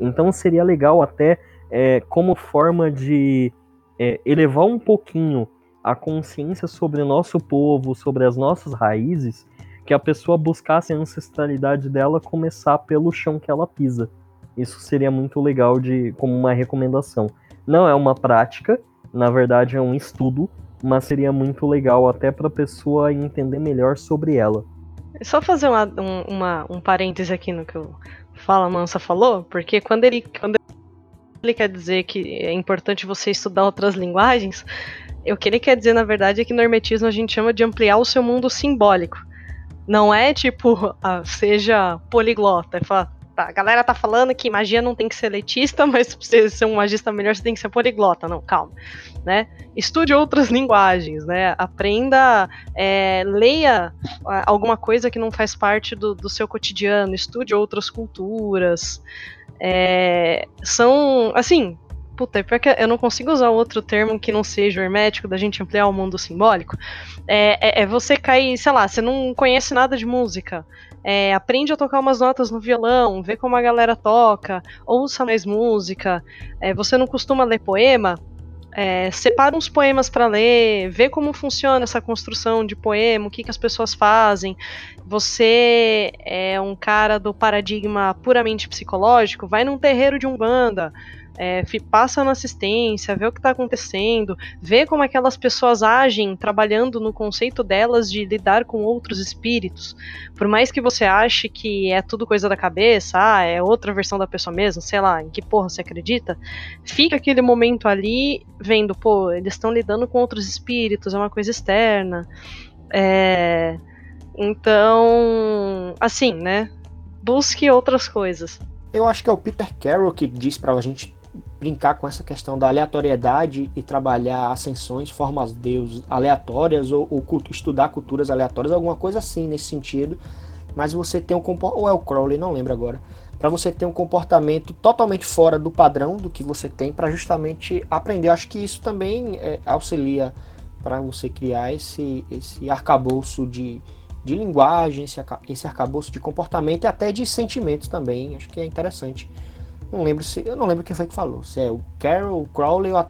Então seria legal até é, como forma de é, elevar um pouquinho a consciência sobre o nosso povo, sobre as nossas raízes, que a pessoa buscasse a ancestralidade dela começar pelo chão que ela pisa. Isso seria muito legal de como uma recomendação. Não é uma prática, na verdade é um estudo, mas seria muito legal até para a pessoa entender melhor sobre ela. Só fazer uma, um, uma, um parêntese aqui no que o Fala Mansa falou, porque quando ele, quando ele quer dizer que é importante você estudar outras linguagens, o que ele quer dizer, na verdade, é que no hermetismo a gente chama de ampliar o seu mundo simbólico. Não é tipo, ah, seja poliglota. É falar, tá, a galera tá falando que magia não tem que ser letista, mas pra você ser um magista melhor você tem que ser poliglota. Não, calma. Né? Estude outras linguagens, né? Aprenda, é, leia alguma coisa que não faz parte do, do seu cotidiano, estude outras culturas. É, são, assim, puta, é eu não consigo usar outro termo que não seja hermético, da gente ampliar o mundo simbólico. É, é, é você cair, sei lá, você não conhece nada de música. É, aprende a tocar umas notas no violão, vê como a galera toca, ouça mais música. É, você não costuma ler poema? É, separa uns poemas para ler, vê como funciona essa construção de poema, o que, que as pessoas fazem. Você é um cara do paradigma puramente psicológico, vai num terreiro de umbanda, é, passa na assistência, vê o que está acontecendo, vê como aquelas pessoas agem trabalhando no conceito delas de lidar com outros espíritos. Por mais que você ache que é tudo coisa da cabeça, ah, é outra versão da pessoa mesmo, sei lá, em que porra você acredita, fica aquele momento ali vendo, pô, eles estão lidando com outros espíritos, é uma coisa externa. É. Então, assim, né? Busque outras coisas. Eu acho que é o Peter Carroll que diz pra gente brincar com essa questão da aleatoriedade e trabalhar ascensões, formas de Deus aleatórias ou, ou estudar culturas aleatórias, alguma coisa assim nesse sentido. Mas você tem um comportamento, ou é o Crowley, não lembro agora, para você ter um comportamento totalmente fora do padrão do que você tem para justamente aprender. Acho que isso também é, auxilia para você criar esse, esse arcabouço de, de linguagem, esse, esse arcabouço de comportamento e até de sentimentos também. Acho que é interessante não lembro se. Eu não lembro quem foi que falou. Se é o Carol, o Crowley ou a.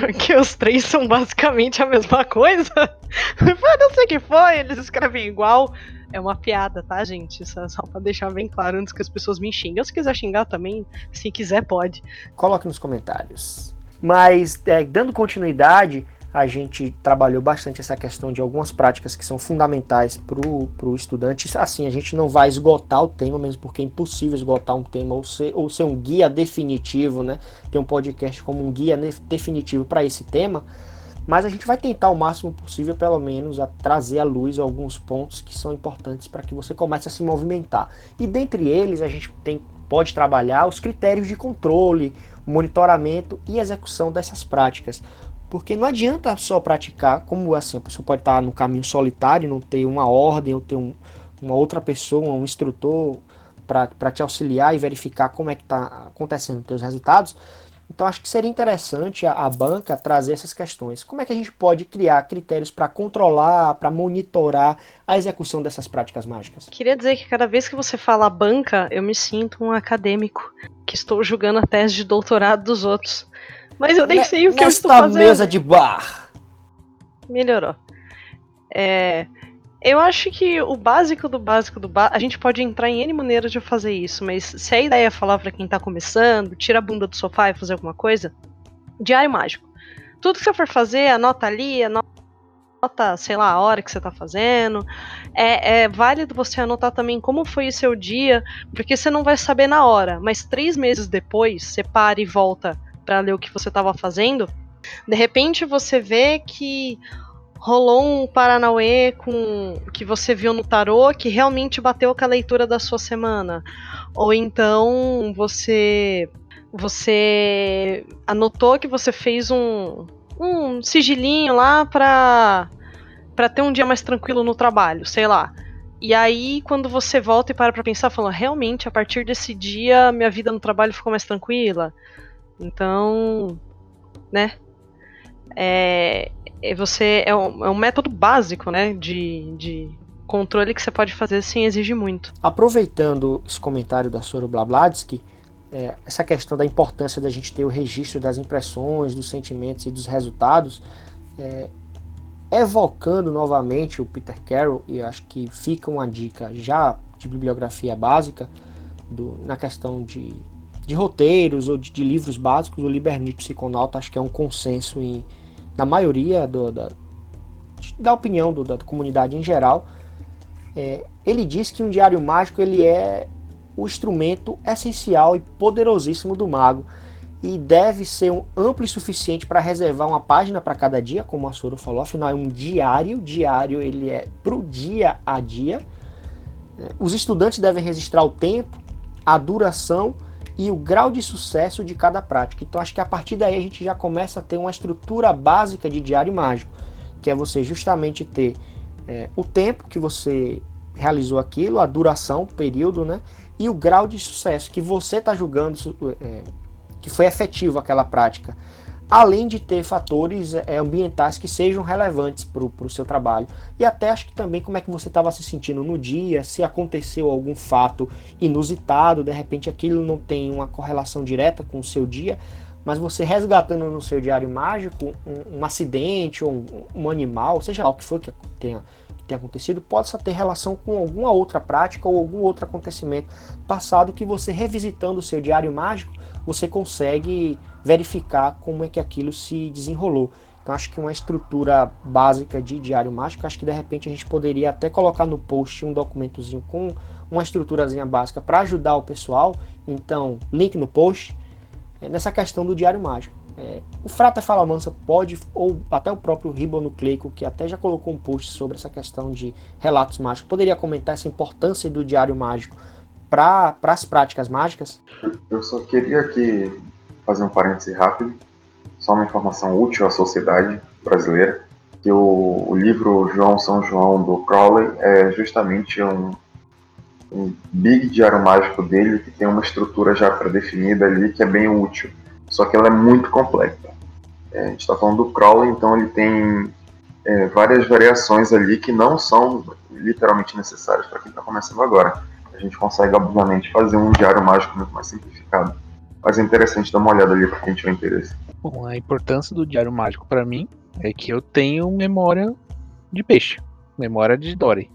Porque os três são basicamente a mesma coisa. não sei o que foi, eles escrevem igual. É uma piada, tá, gente? Só, só pra deixar bem claro antes que as pessoas me xingam. Se quiser xingar também, se quiser, pode. Coloque nos comentários. Mas, é, dando continuidade, a gente trabalhou bastante essa questão de algumas práticas que são fundamentais para o estudante. Assim, a gente não vai esgotar o tema, mesmo porque é impossível esgotar um tema ou ser, ou ser um guia definitivo, né? Ter um podcast como um guia definitivo para esse tema. Mas a gente vai tentar o máximo possível, pelo menos, a trazer à luz alguns pontos que são importantes para que você comece a se movimentar. E dentre eles, a gente tem, pode trabalhar os critérios de controle, monitoramento e execução dessas práticas. Porque não adianta só praticar, como assim, a pessoa pode estar no caminho solitário, não ter uma ordem, ou ter um, uma outra pessoa, um instrutor para te auxiliar e verificar como é que está acontecendo os teus resultados. Então acho que seria interessante a, a, banca trazer essas questões. Como é que a gente pode criar critérios para controlar, para monitorar a execução dessas práticas mágicas? Queria dizer que cada vez que você fala banca, eu me sinto um acadêmico que estou julgando a tese de doutorado dos outros. Mas eu nem ne sei o que eu estou fazendo. mesa de bar. Melhorou. É, eu acho que o básico do básico do básico. A gente pode entrar em N maneiras de fazer isso, mas se a ideia é falar para quem tá começando, tira a bunda do sofá e fazer alguma coisa, diário mágico. Tudo que você for fazer, anota ali, anota, sei lá, a hora que você tá fazendo. É, é válido você anotar também como foi o seu dia, porque você não vai saber na hora, mas três meses depois, você para e volta para ler o que você estava fazendo, de repente você vê que rolou um Paranauê com que você viu no tarô que realmente bateu com a leitura da sua semana. Ou então você você anotou que você fez um, um sigilinho lá para para ter um dia mais tranquilo no trabalho, sei lá. E aí, quando você volta e para pra pensar, falando, realmente, a partir desse dia, minha vida no trabalho ficou mais tranquila. Então, né? É, é você é um, é um método básico, né? De, de controle que você pode fazer sem exigir muito. Aproveitando esse comentário da Soro Blabladsky, é, essa questão da importância da gente ter o registro das impressões, dos sentimentos e dos resultados, é, evocando novamente o Peter Carroll, e acho que fica uma dica já de bibliografia básica do, na questão de de roteiros ou de, de livros básicos, o Libernício Psiconauta acho que é um consenso em, na maioria do, da, da opinião do, da comunidade em geral. É, ele diz que um diário mágico ele é o instrumento essencial e poderosíssimo do mago e deve ser um amplo e suficiente para reservar uma página para cada dia, como a Soro falou, afinal é um diário, diário ele é para o dia a dia. É, os estudantes devem registrar o tempo, a duração e o grau de sucesso de cada prática. Então acho que a partir daí a gente já começa a ter uma estrutura básica de diário mágico, que é você justamente ter é, o tempo que você realizou aquilo, a duração, o período, né? E o grau de sucesso que você está julgando é, que foi efetivo aquela prática além de ter fatores é, ambientais que sejam relevantes para o seu trabalho. E até acho que também como é que você estava se sentindo no dia, se aconteceu algum fato inusitado, de repente aquilo não tem uma correlação direta com o seu dia, mas você resgatando no seu diário mágico um, um acidente ou um, um, animal, seja lá o que for que tenha, acontecido, possa ter relação com alguma outra prática ou algum outro acontecimento passado que você revisitando o seu diário mágico, você consegue verificar como é que aquilo se desenrolou. Então acho que uma estrutura básica de diário mágico, acho que de repente a gente poderia até colocar no post um documentozinho com uma estruturazinha básica para ajudar o pessoal. Então, link no post é, nessa questão do diário mágico. É, o Frata Fala Mansa pode, ou até o próprio Ribonucleico, que até já colocou um post sobre essa questão de relatos mágicos, poderia comentar essa importância do diário mágico para as práticas mágicas? Eu só queria que fazer um parêntese rápido, só uma informação útil à sociedade brasileira, que o, o livro João São João do Crowley é justamente um, um big diário mágico dele que tem uma estrutura já pré-definida ali que é bem útil, só que ela é muito complexa. É, a gente está falando do Crowley, então ele tem é, várias variações ali que não são literalmente necessárias para quem está começando agora. A gente consegue, obviamente, fazer um diário mágico muito mais simplificado. Mas é interessante dar uma olhada ali para quem tiver interesse. Bom, a importância do diário mágico para mim é que eu tenho memória de peixe, memória de Dory.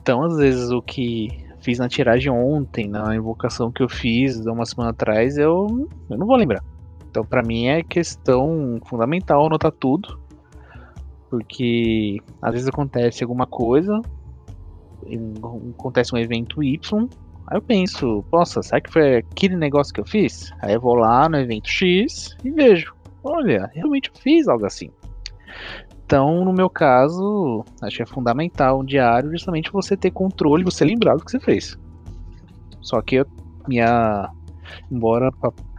Então, às vezes, o que fiz na tiragem ontem, na invocação que eu fiz uma semana atrás, eu, eu não vou lembrar. Então, para mim é questão fundamental anotar tudo, porque às vezes acontece alguma coisa, acontece um evento Y, aí eu penso, nossa, será que foi aquele negócio que eu fiz? Aí eu vou lá no evento X e vejo, olha, realmente eu fiz algo assim. Então, no meu caso, acho que é fundamental um diário justamente você ter controle, você lembrar do que você fez. Só que eu, minha. Embora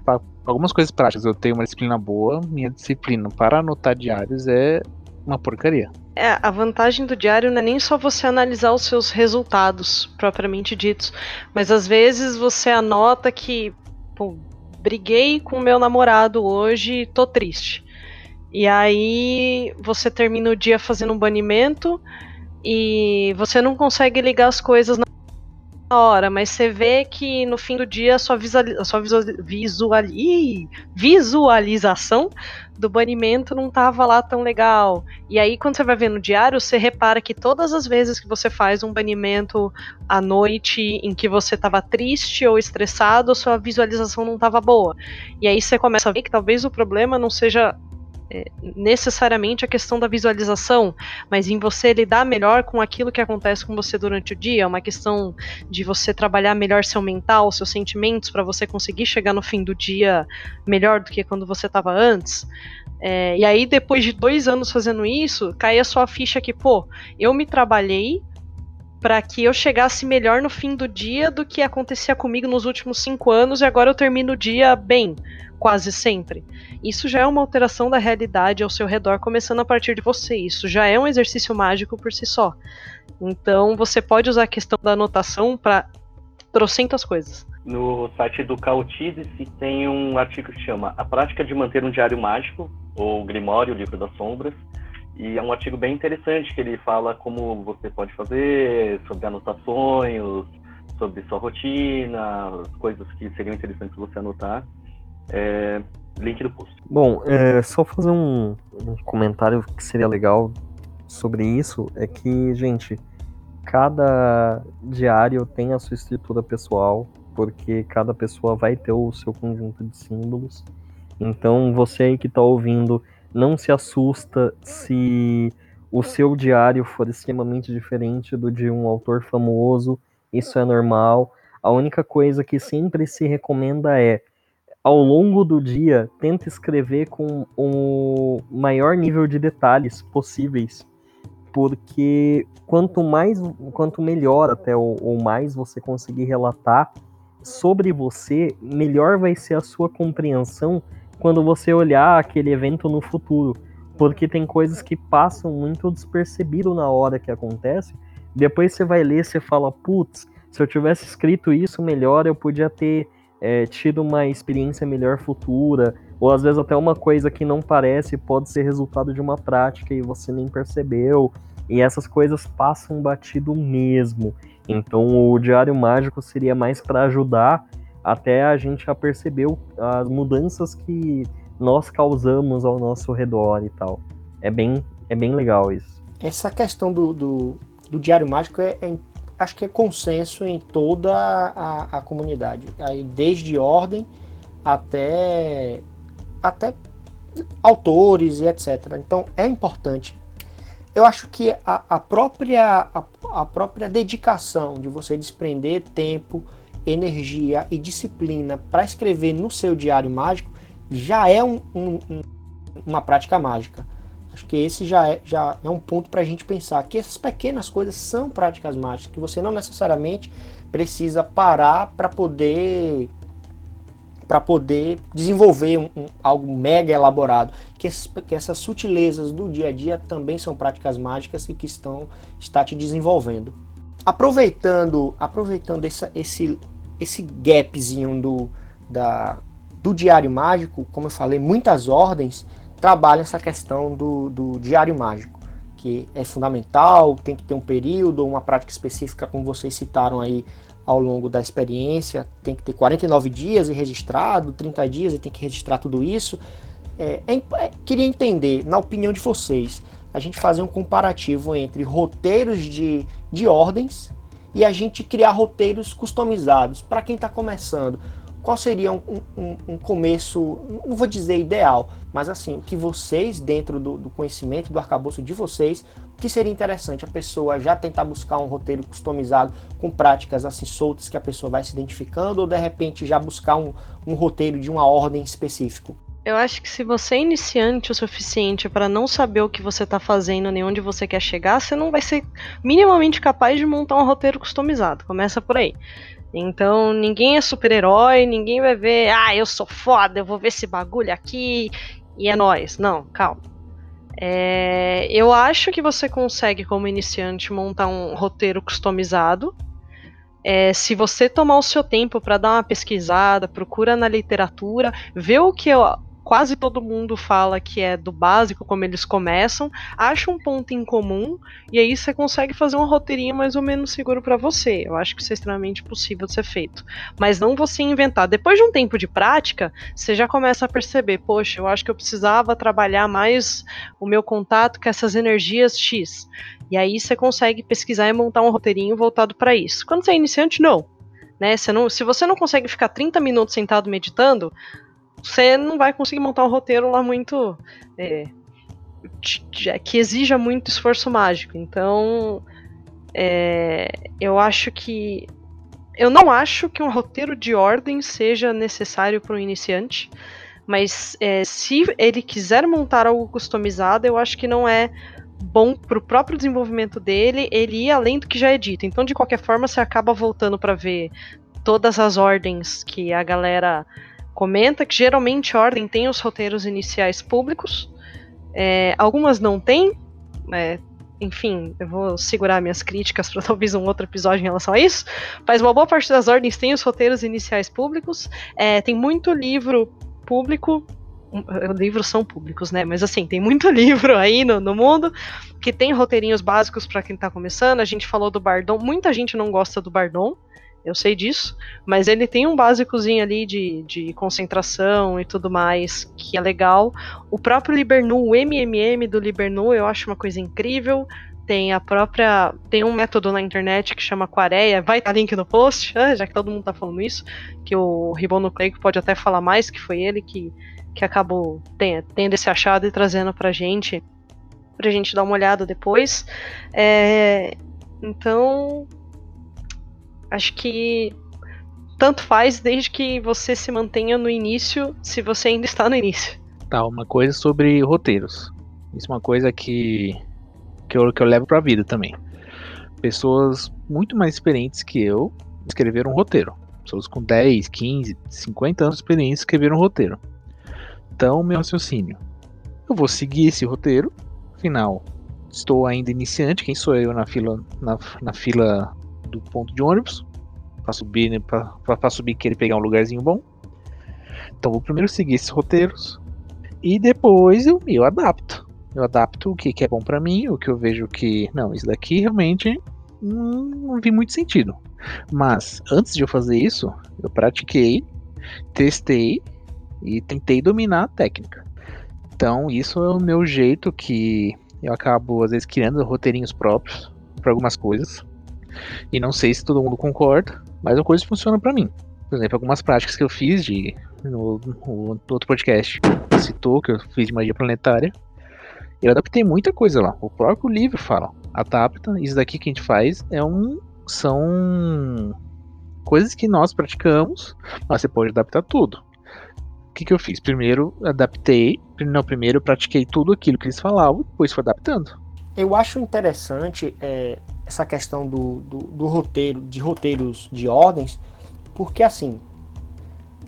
para algumas coisas práticas eu tenho uma disciplina boa, minha disciplina para anotar diários é uma porcaria. É, a vantagem do diário não é nem só você analisar os seus resultados propriamente ditos, mas às vezes você anota que, pô, briguei com meu namorado hoje, tô triste. E aí você termina o dia fazendo um banimento e você não consegue ligar as coisas na hora, mas você vê que no fim do dia a sua, visual, a sua visual, visualização do banimento não estava lá tão legal. E aí, quando você vai ver no diário, você repara que todas as vezes que você faz um banimento à noite em que você estava triste ou estressado, sua visualização não estava boa. E aí você começa a ver que talvez o problema não seja é, necessariamente a questão da visualização, mas em você lidar melhor com aquilo que acontece com você durante o dia, uma questão de você trabalhar melhor seu mental, seus sentimentos, para você conseguir chegar no fim do dia melhor do que quando você estava antes. É, e aí, depois de dois anos fazendo isso, cai a sua ficha que, pô, eu me trabalhei para que eu chegasse melhor no fim do dia do que acontecia comigo nos últimos cinco anos e agora eu termino o dia bem, quase sempre. Isso já é uma alteração da realidade ao seu redor, começando a partir de você. Isso já é um exercício mágico por si só. Então você pode usar a questão da anotação para trocentas coisas. No site do Cautize tem um artigo que chama A Prática de Manter um Diário Mágico, ou Grimório, o Livro das Sombras, e é um artigo bem interessante que ele fala como você pode fazer, sobre anotações, sobre sua rotina, coisas que seriam interessantes você anotar. É, link do post. Bom, é, só fazer um, um comentário que seria legal sobre isso é que, gente, cada diário tem a sua estrutura pessoal, porque cada pessoa vai ter o seu conjunto de símbolos. Então, você aí que está ouvindo não se assusta se o seu diário for extremamente diferente do de um autor famoso, isso é normal. A única coisa que sempre se recomenda é, ao longo do dia, tenta escrever com o maior nível de detalhes possíveis, porque quanto mais, quanto melhor até ou, ou mais você conseguir relatar sobre você, melhor vai ser a sua compreensão quando você olhar aquele evento no futuro, porque tem coisas que passam muito despercebido na hora que acontece. Depois você vai ler, você fala, putz, se eu tivesse escrito isso melhor, eu podia ter é, tido uma experiência melhor futura, ou às vezes até uma coisa que não parece pode ser resultado de uma prática e você nem percebeu. E essas coisas passam batido mesmo. Então o diário mágico seria mais para ajudar até a gente já percebeu as mudanças que nós causamos ao nosso redor e tal. É bem, é bem legal isso. Essa questão do, do, do Diário Mágico é, é, acho que é consenso em toda a, a comunidade. Aí, desde ordem até, até autores e etc. Então é importante. Eu acho que a, a própria, a, a própria dedicação de você desprender tempo energia e disciplina para escrever no seu diário mágico já é um, um, uma prática mágica. Acho que esse já é, já é um ponto para a gente pensar que essas pequenas coisas são práticas mágicas, que você não necessariamente precisa parar para poder para poder desenvolver um, um, algo mega elaborado, que, esses, que essas sutilezas do dia a dia também são práticas mágicas e que estão está te desenvolvendo. Aproveitando, aproveitando essa, esse esse gapzinho do, da, do diário mágico, como eu falei, muitas ordens trabalham essa questão do, do diário mágico, que é fundamental, tem que ter um período, uma prática específica, como vocês citaram aí ao longo da experiência, tem que ter 49 dias e registrado, 30 dias e tem que registrar tudo isso. É, é, é, queria entender, na opinião de vocês, a gente fazer um comparativo entre roteiros de, de ordens e a gente criar roteiros customizados para quem está começando. Qual seria um, um, um, começo, não vou dizer ideal, mas assim, que vocês, dentro do, do conhecimento, do arcabouço de vocês, que seria interessante a pessoa já tentar buscar um roteiro customizado com práticas assim soltas que a pessoa vai se identificando, ou de repente já buscar um, um roteiro de uma ordem específico? Eu acho que se você é iniciante o suficiente para não saber o que você está fazendo nem onde você quer chegar, você não vai ser minimamente capaz de montar um roteiro customizado. Começa por aí. Então, ninguém é super-herói, ninguém vai ver, ah, eu sou foda, eu vou ver esse bagulho aqui e é nós. Não, calma. É, eu acho que você consegue, como iniciante, montar um roteiro customizado. É, se você tomar o seu tempo para dar uma pesquisada, procura na literatura, vê o que quase todo mundo fala que é do básico, como eles começam, acha um ponto em comum e aí você consegue fazer um roteirinho mais ou menos seguro para você. Eu acho que isso é extremamente possível de ser feito. Mas não você inventar. Depois de um tempo de prática, você já começa a perceber, poxa, eu acho que eu precisava trabalhar mais o meu contato com essas energias X. E aí você consegue pesquisar e montar um roteirinho voltado para isso. Quando você é iniciante, não. Né? Você não, se você não consegue ficar 30 minutos sentado meditando, você não vai conseguir montar um roteiro lá muito. É, que exija muito esforço mágico. Então, é, eu acho que. Eu não acho que um roteiro de ordem seja necessário para um iniciante, mas é, se ele quiser montar algo customizado, eu acho que não é bom para o próprio desenvolvimento dele ele ir além do que já é dito. Então, de qualquer forma, você acaba voltando para ver todas as ordens que a galera comenta que geralmente Ordem tem os roteiros iniciais públicos, é, algumas não têm, é, enfim, eu vou segurar minhas críticas para talvez um outro episódio em relação a isso, mas uma boa parte das ordens tem os roteiros iniciais públicos, é, tem muito livro público, livros são públicos, né? Mas assim, tem muito livro aí no, no mundo que tem roteirinhos básicos para quem está começando. A gente falou do Bardon, muita gente não gosta do Bardon, eu sei disso, mas ele tem um básicozinho ali de, de concentração e tudo mais, que é legal. O próprio Libernu, o MMM do Libernu, eu acho uma coisa incrível. Tem a própria. Tem um método na internet que chama Quareia, vai estar link no post, ah, já que todo mundo tá falando isso, que o ribonucleico pode até falar mais, que foi ele que, que acabou tendo esse achado e trazendo pra gente, pra gente dar uma olhada depois. É, então, Acho que tanto faz desde que você se mantenha no início, se você ainda está no início. Tá, uma coisa sobre roteiros. Isso é uma coisa que, que, eu, que eu levo pra vida também. Pessoas muito mais experientes que eu escreveram um roteiro. Pessoas com 10, 15, 50 anos de experiência escreveram um roteiro. Então, meu raciocínio. Eu vou seguir esse roteiro. Afinal, estou ainda iniciante. Quem sou eu na fila, na, na fila do ponto de ônibus para subir, né, para subir querer pegar um lugarzinho bom. Então vou primeiro seguir esses roteiros e depois eu, adapto. Eu adapto o que, que é bom para mim, o que eu vejo que não, isso daqui realmente não, não vi muito sentido. Mas antes de eu fazer isso, eu pratiquei, testei e tentei dominar a técnica. Então isso é o meu jeito que eu acabo às vezes criando roteirinhos próprios para algumas coisas. E não sei se todo mundo concorda, mas a coisa funciona para mim. Por exemplo, algumas práticas que eu fiz de no, no, outro podcast citou que eu fiz de magia planetária. Eu adaptei muita coisa lá. O próprio livro fala, adapta, isso daqui que a gente faz é um são coisas que nós praticamos, mas você pode adaptar tudo. O que, que eu fiz? Primeiro adaptei, não, primeiro pratiquei tudo aquilo que eles falavam, depois fui adaptando. Eu acho interessante é, essa questão do, do, do, roteiro, de roteiros de ordens, porque assim,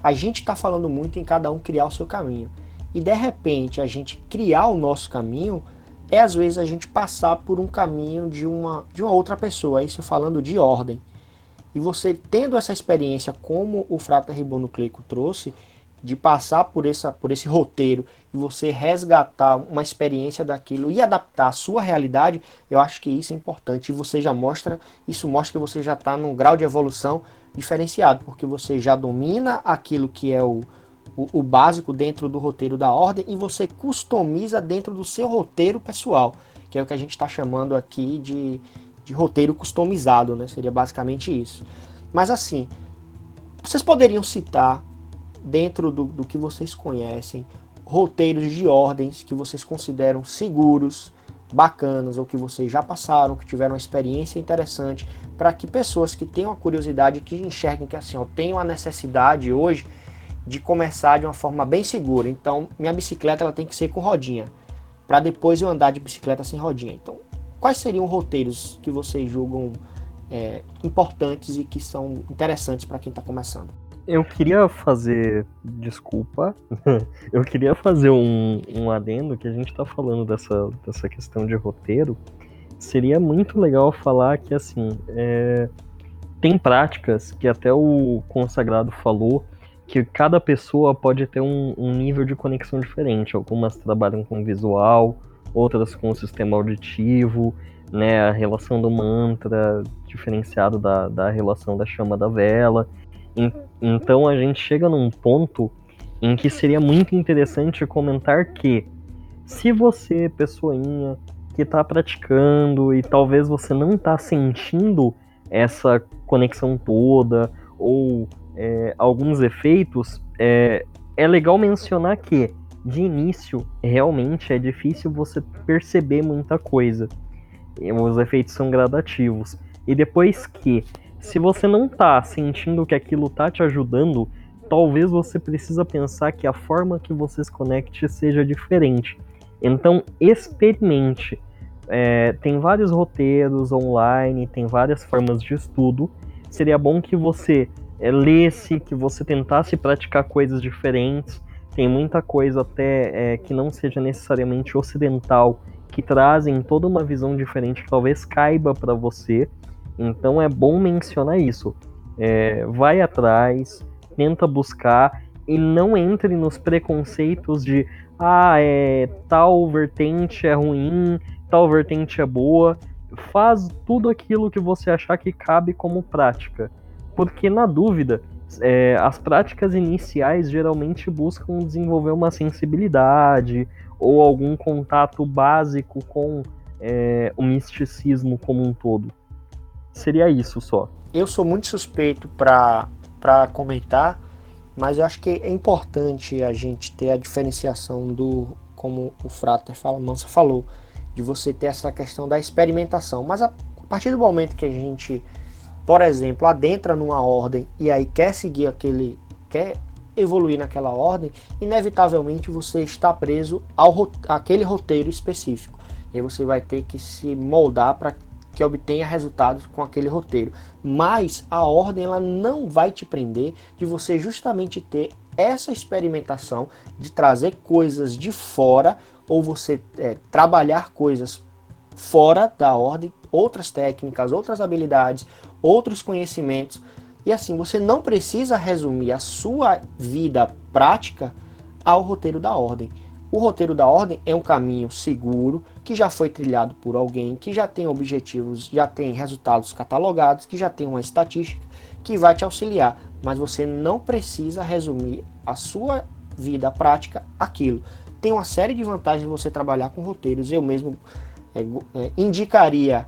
a gente está falando muito em cada um criar o seu caminho. E de repente a gente criar o nosso caminho é às vezes a gente passar por um caminho de uma, de uma outra pessoa, isso falando de ordem. E você tendo essa experiência como o Frata Ribonucleico trouxe, de passar por, essa, por esse roteiro e você resgatar uma experiência daquilo e adaptar a sua realidade, eu acho que isso é importante. E você já mostra, isso mostra que você já está num grau de evolução diferenciado, porque você já domina aquilo que é o, o, o, básico dentro do roteiro da ordem e você customiza dentro do seu roteiro pessoal. que é o que a gente está chamando aqui de, de roteiro customizado, né? Seria basicamente isso. Mas assim, vocês poderiam citar, dentro do, do que vocês conhecem, roteiros de ordens que vocês consideram seguros, bacanas, ou que vocês já passaram, que tiveram uma experiência interessante, para que pessoas que tenham a curiosidade, que enxerguem que assim, eu tenho a necessidade hoje de começar de uma forma bem segura. Então, minha bicicleta ela tem que ser com rodinha, para depois eu andar de bicicleta sem rodinha. Então, quais seriam roteiros que vocês julgam é, importantes e que são interessantes para quem está começando? Eu queria fazer, desculpa, eu queria fazer um, um adendo que a gente está falando dessa, dessa questão de roteiro. Seria muito legal falar que, assim, é, tem práticas que até o consagrado falou que cada pessoa pode ter um, um, nível de conexão diferente. Algumas trabalham com visual, outras com o sistema auditivo, né, a relação do mantra diferenciado da, da relação da chama da vela. Então a gente chega num ponto em que seria muito interessante comentar que se você, pessoinha, que está praticando e talvez você não está sentindo essa conexão toda ou é, alguns efeitos, é, é legal mencionar que, de início, realmente é difícil você perceber muita coisa. Os efeitos são gradativos. E depois que, se você não tá sentindo que aquilo tá te ajudando, talvez você precisa pensar que a forma que você se conecte seja diferente. Então, experimente. É, tem vários roteiros online, tem várias formas de estudo. Seria bom que você é, lesse, que você tentasse praticar coisas diferentes. Tem muita coisa até é, que não seja necessariamente ocidental, que trazem toda uma visão diferente que talvez caiba para você. Então é bom mencionar isso. É, vai atrás, tenta buscar e não entre nos preconceitos de ah, é, tal vertente é ruim, tal vertente é boa. Faz tudo aquilo que você achar que cabe como prática porque na dúvida, é, as práticas iniciais geralmente buscam desenvolver uma sensibilidade ou algum contato básico com é, o misticismo como um todo. Seria isso só. Eu sou muito suspeito para comentar, mas eu acho que é importante a gente ter a diferenciação do, como o Frater fala, Mansa falou, de você ter essa questão da experimentação. Mas a, a partir do momento que a gente por exemplo, adentra numa ordem e aí quer seguir aquele, quer evoluir naquela ordem, inevitavelmente você está preso ao aquele roteiro específico. E você vai ter que se moldar para que obtenha resultados com aquele roteiro. Mas a ordem ela não vai te prender de você justamente ter essa experimentação de trazer coisas de fora ou você é, trabalhar coisas fora da ordem, outras técnicas, outras habilidades, outros conhecimentos. E assim, você não precisa resumir a sua vida prática ao roteiro da ordem. O roteiro da ordem é um caminho seguro, que já foi trilhado por alguém, que já tem objetivos, já tem resultados catalogados, que já tem uma estatística que vai te auxiliar. Mas você não precisa resumir a sua vida prática aquilo. Tem uma série de vantagens você trabalhar com roteiros. Eu mesmo é, é, indicaria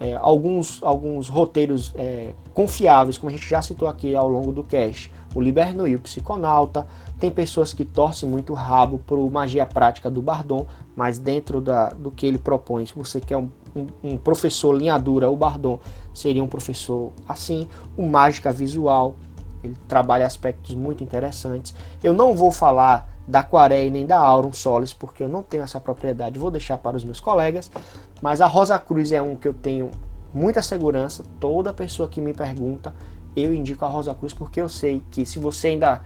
é, alguns, alguns roteiros é, confiáveis, como a gente já citou aqui ao longo do cast. O Liberno e o Psiconauta. Tem pessoas que torcem muito o rabo para magia prática do Bardon, mas dentro da, do que ele propõe, se você quer um, um, um professor linha dura, o Bardon seria um professor assim. O Mágica Visual, ele trabalha aspectos muito interessantes. Eu não vou falar da Quarei nem da Aurum Solis, porque eu não tenho essa propriedade, vou deixar para os meus colegas. Mas a Rosa Cruz é um que eu tenho muita segurança. Toda pessoa que me pergunta, eu indico a Rosa Cruz, porque eu sei que se você ainda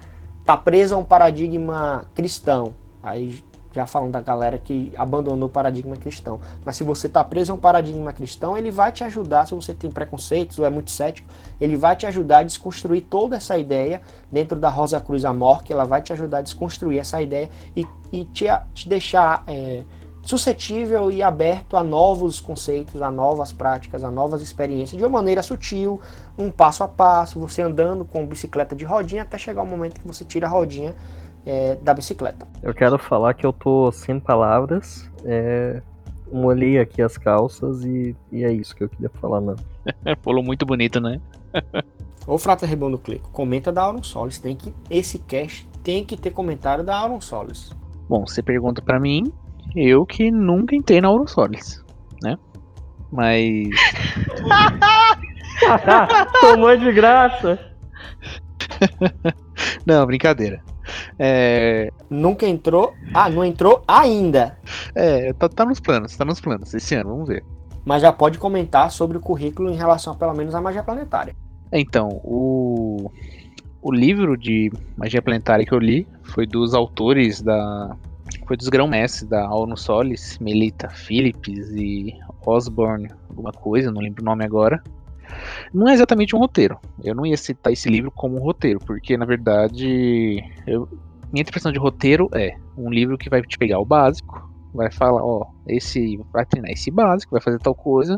está preso a um paradigma cristão, aí já falando da galera que abandonou o paradigma cristão. Mas se você está preso a um paradigma cristão, ele vai te ajudar, se você tem preconceitos ou é muito cético, ele vai te ajudar a desconstruir toda essa ideia dentro da Rosa Cruz Amor, que ela vai te ajudar a desconstruir essa ideia e, e te, te deixar é, suscetível e aberto a novos conceitos, a novas práticas, a novas experiências, de uma maneira sutil, um passo a passo, você andando com bicicleta de rodinha até chegar o momento que você tira a rodinha é, da bicicleta. Eu quero falar que eu tô sem palavras. É, molhei aqui as calças e, e é isso que eu queria falar, mano. Falou muito bonito, né? Ô Frata Rebondo Clico, comenta da Auron Solis. Tem que, esse cast tem que ter comentário da Auron Solis. Bom, você pergunta pra mim, eu que nunca entrei na Aurosolis, né? Mas. Tomou de graça. Não, brincadeira. É, Nunca entrou. Ah, não entrou ainda. é tá, tá nos planos, tá nos planos esse ano, vamos ver. Mas já pode comentar sobre o currículo em relação, pelo menos, à magia planetária. Então, o, o livro de magia planetária que eu li foi dos autores da. Foi dos grão-mestres da Auno Solis, Melita Phillips e Osborne, alguma coisa, não lembro o nome agora. Não é exatamente um roteiro. Eu não ia citar esse livro como um roteiro, porque na verdade. eu- minha interpretação de roteiro é um livro que vai te pegar o básico, vai falar, ó, esse vai treinar esse básico, vai fazer tal coisa,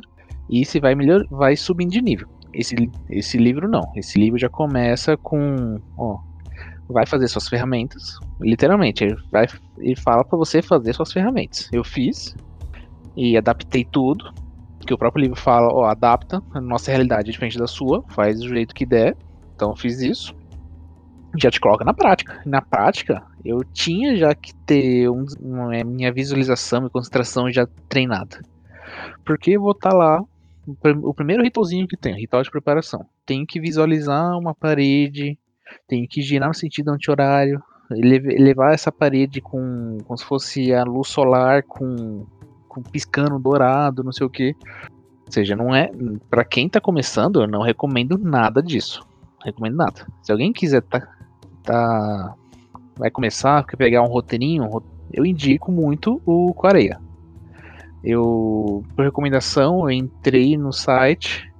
e se vai melhor, vai subindo de nível. Esse, esse livro não. Esse livro já começa com, ó, vai fazer suas ferramentas. Literalmente, ele, vai, ele fala pra você fazer suas ferramentas. Eu fiz e adaptei tudo. Que o próprio livro fala, ó, adapta. A nossa realidade é diferente da sua, faz do jeito que der. Então eu fiz isso. Já te coloca na prática. Na prática, eu tinha já que ter um, uma, minha visualização e concentração já treinada. Porque eu vou estar lá o prim- o primeiro ritualzinho que tem, ritual de preparação. Tenho que visualizar uma parede, tenho que girar no sentido anti-horário, levar essa parede com como se fosse a luz solar com, com piscando dourado, não sei o que. Ou seja, não é para quem tá começando, eu não recomendo nada disso. Não recomendo nada. Se alguém quiser tá, tá vai começar, quer pegar um roteirinho, ro- eu indico muito o Coreia. Eu, por recomendação, eu entrei no site,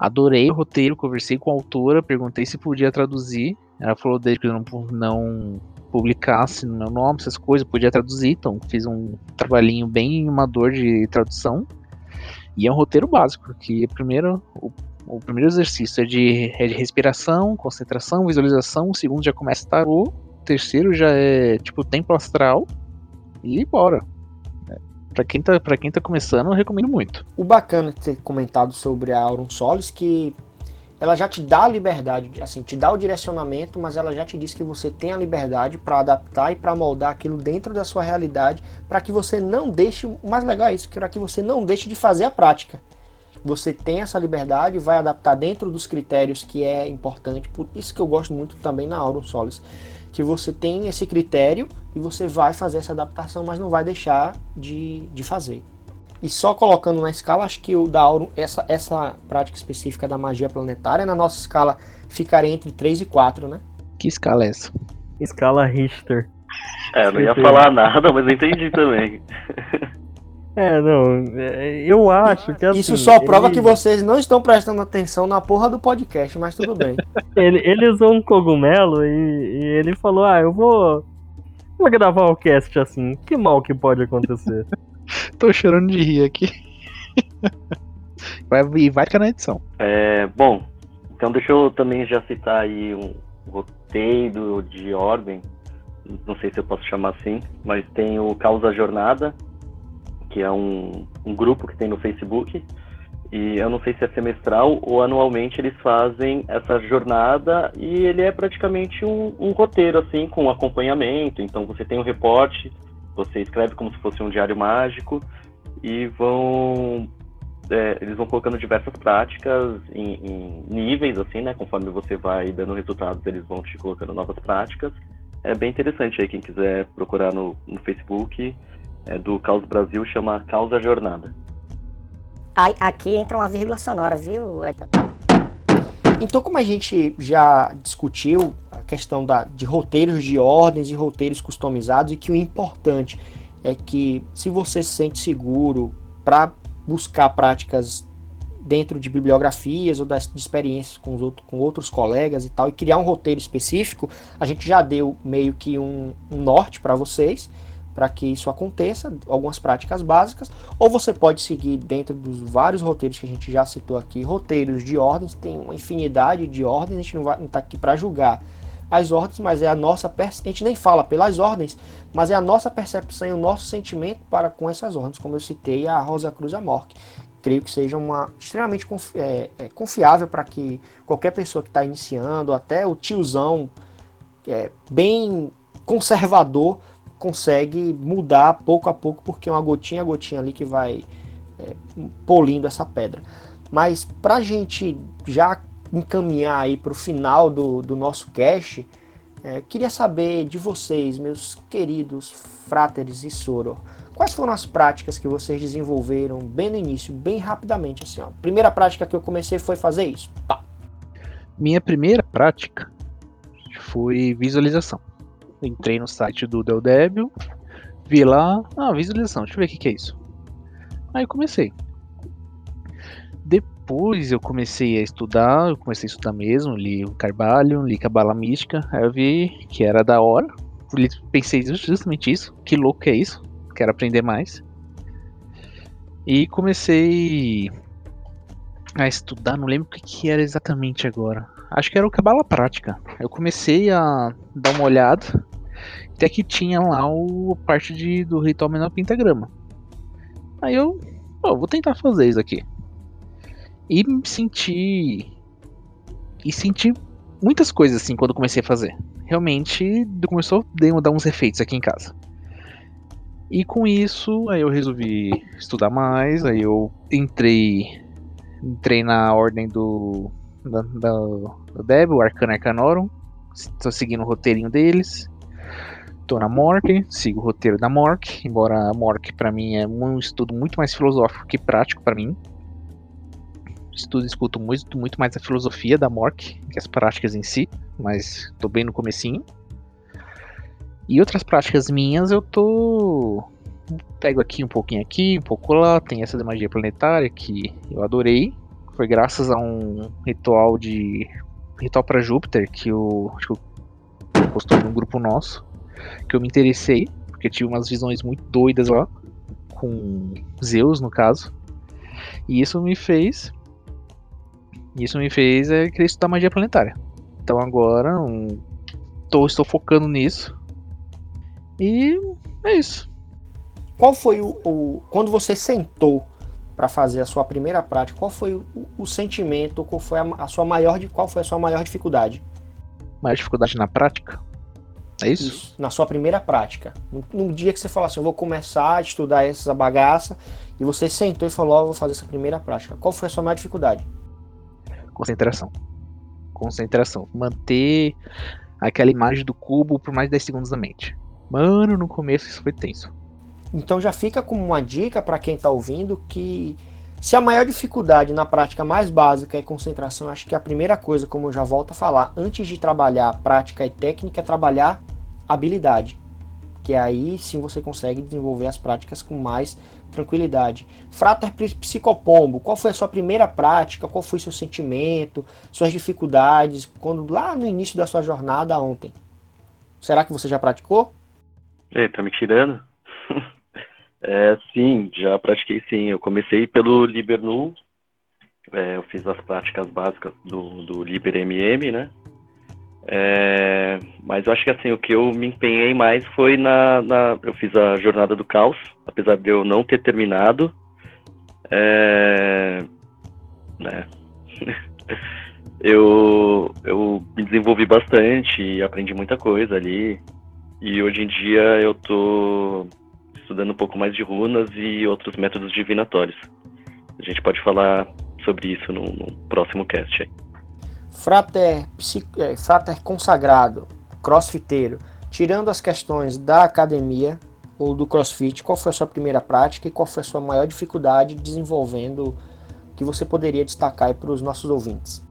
adorei o roteiro, conversei com a autora, perguntei se podia traduzir. Ela falou desde que eu não, não publicasse no meu nome, essas coisas, podia traduzir, então fiz um trabalhinho bem amador de tradução. E é um roteiro básico, que primeiro, o, o primeiro exercício é de, é de respiração, concentração, visualização, o segundo já começa tarô, o terceiro já é tipo tempo astral e bora. Pra quem, tá, quem tá começando, eu recomendo muito. O bacana de ter comentado sobre a Auron Solis que ela já te dá a liberdade, assim, te dá o direcionamento, mas ela já te diz que você tem a liberdade para adaptar e para moldar aquilo dentro da sua realidade, para que você não deixe, o mais legal é isso, para que você não deixe de fazer a prática. Você tem essa liberdade, vai adaptar dentro dos critérios que é importante, por isso que eu gosto muito também na Auron Solis, que você tem esse critério e você vai fazer essa adaptação, mas não vai deixar de, de fazer. E só colocando na escala, acho que o da Auron, essa, essa prática específica da magia planetária, na nossa escala ficaria entre 3 e 4, né? Que escala é essa? Escala Richter. É, eu não ia falar nada, mas eu entendi também. É, não, é, eu acho que assim, Isso só prova ele- que vocês não estão prestando atenção na porra do podcast, mas tudo bem. Ele, ele usou um cogumelo e, e ele falou: Ah, eu vou. Vou gravar o cast assim. Que mal que pode acontecer? Tô chorando de rir aqui. vai, e vai ficar na edição. É, bom, então deixa eu também já citar aí um roteiro de ordem, não sei se eu posso chamar assim, mas tem o Causa Jornada, que é um, um grupo que tem no Facebook, e eu não sei se é semestral ou anualmente eles fazem essa jornada e ele é praticamente um, um roteiro, assim, com acompanhamento, então você tem um reporte, você escreve como se fosse um diário mágico, e vão é, eles vão colocando diversas práticas em, em níveis, assim, né? Conforme você vai dando resultados, eles vão te colocando novas práticas. É bem interessante aí, quem quiser procurar no, no Facebook, é do Caos Brasil, chama Causa Jornada. Aqui entra uma vírgula sonora, viu? Então, como a gente já discutiu a questão da, de roteiros de ordens e roteiros customizados, e que o importante é que se você se sente seguro para buscar práticas dentro de bibliografias ou das de experiências com, os outro, com outros colegas e tal, e criar um roteiro específico, a gente já deu meio que um, um norte para vocês, para que isso aconteça, algumas práticas básicas, ou você pode seguir dentro dos vários roteiros que a gente já citou aqui, roteiros de ordens, tem uma infinidade de ordens, a gente não está aqui para julgar, as ordens, mas é a nossa percepção. A gente nem fala pelas ordens, mas é a nossa percepção e o nosso sentimento para com essas ordens, como eu citei a Rosa Cruz Amorque. Creio que seja uma extremamente confi é, é, confiável para que qualquer pessoa que está iniciando, até o tiozão é, bem conservador, consegue mudar pouco a pouco, porque é uma gotinha a gotinha ali que vai é, polindo essa pedra. Mas para a gente já encaminhar aí para o final do, do nosso cast, é, queria saber de vocês, meus queridos fráteres e soro, quais foram as práticas que vocês desenvolveram bem no início, bem rapidamente assim, ó. Primeira prática que eu comecei foi fazer isso. Pá. Minha primeira prática foi visualização. Entrei no site do Del Débil, vi lá, ah, visualização, deixa eu ver o que, que é isso. Aí comecei depois eu comecei a estudar, eu comecei a estudar mesmo, li o Carvalho, li Cabala Mística, aí eu vi que era da hora. Pensei justamente isso, que louco é isso, quero aprender mais. E comecei a estudar, não lembro o que, que era exatamente agora. Acho que era o Cabala Prática. Eu comecei a dar uma olhada, até que tinha lá o parte de, do ritual menor pentagrama. Aí eu, oh, vou tentar fazer isso aqui. E senti. E senti muitas coisas assim quando comecei a fazer. Realmente começou a dar uns efeitos aqui em casa. E com isso, aí eu resolvi estudar mais, aí eu entrei entrei na ordem do da, da, do Deb, o Arcana Arcanorum. Estou seguindo o roteirinho deles. Tô na Mork, sigo o roteiro da Mork, embora a Mork para mim é um estudo muito mais filosófico que prático para mim estudo escuto muito, muito mais a filosofia da Mork que as práticas em si, mas tô bem no comecinho. E outras práticas minhas eu tô pego aqui um pouquinho aqui, um pouco lá, tem essa de magia planetária que eu adorei. Foi graças a um ritual de ritual para Júpiter que eu acho que eu postou num grupo nosso que eu me interessei, porque tive umas visões muito doidas lá com Zeus no caso. E isso me fez isso me fez é, querer estudar magia planetária. Então agora um, tô, estou focando nisso. E é isso. Qual foi o. o quando você sentou para fazer a sua primeira prática, qual foi o, o sentimento, qual foi a, a, sua maior qual foi a sua maior dificuldade? Maior dificuldade na prática? É isso? isso na sua primeira prática. No, dia que você falou assim, eu vou começar a estudar essa bagaça, e você sentou e falou, oh, vou fazer essa primeira prática. Qual foi a sua maior dificuldade? Concentração. Concentração. Manter aquela imagem do cubo por mais de 10 segundos na mente. Mano, no começo isso foi tenso. Então já fica como uma dica para quem está ouvindo que se a maior dificuldade na prática mais básica é concentração, acho que a primeira coisa, como eu já volto a falar, antes de trabalhar prática e técnica, é trabalhar habilidade. Que aí sim você consegue desenvolver as práticas com mais tranquilidade. Frater Psicopombo, qual foi a sua primeira prática? Qual foi seu sentimento, suas dificuldades, quando lá no início da sua jornada ontem? Será que você já praticou? Ei, tá me tirando? é, sim, já pratiquei sim. Eu comecei pelo Libernu, é, eu fiz as práticas básicas do, do Liber MM, né? É, mas eu acho que assim, o que eu me empenhei mais foi na, na, Eu fiz a Jornada do Caos, apesar de eu não ter terminado. É, né? eu, eu me desenvolvi bastante aprendi muita coisa ali. E hoje em dia eu tô estudando um pouco mais de runas e outros métodos divinatórios. A gente pode falar sobre isso no, no próximo cast aí. Frater, é, frater consagrado, crossfiteiro, tirando as questões da academia ou do crossfit, qual foi a sua primeira prática e qual foi a sua maior dificuldade desenvolvendo que você poderia destacar para os nossos ouvintes?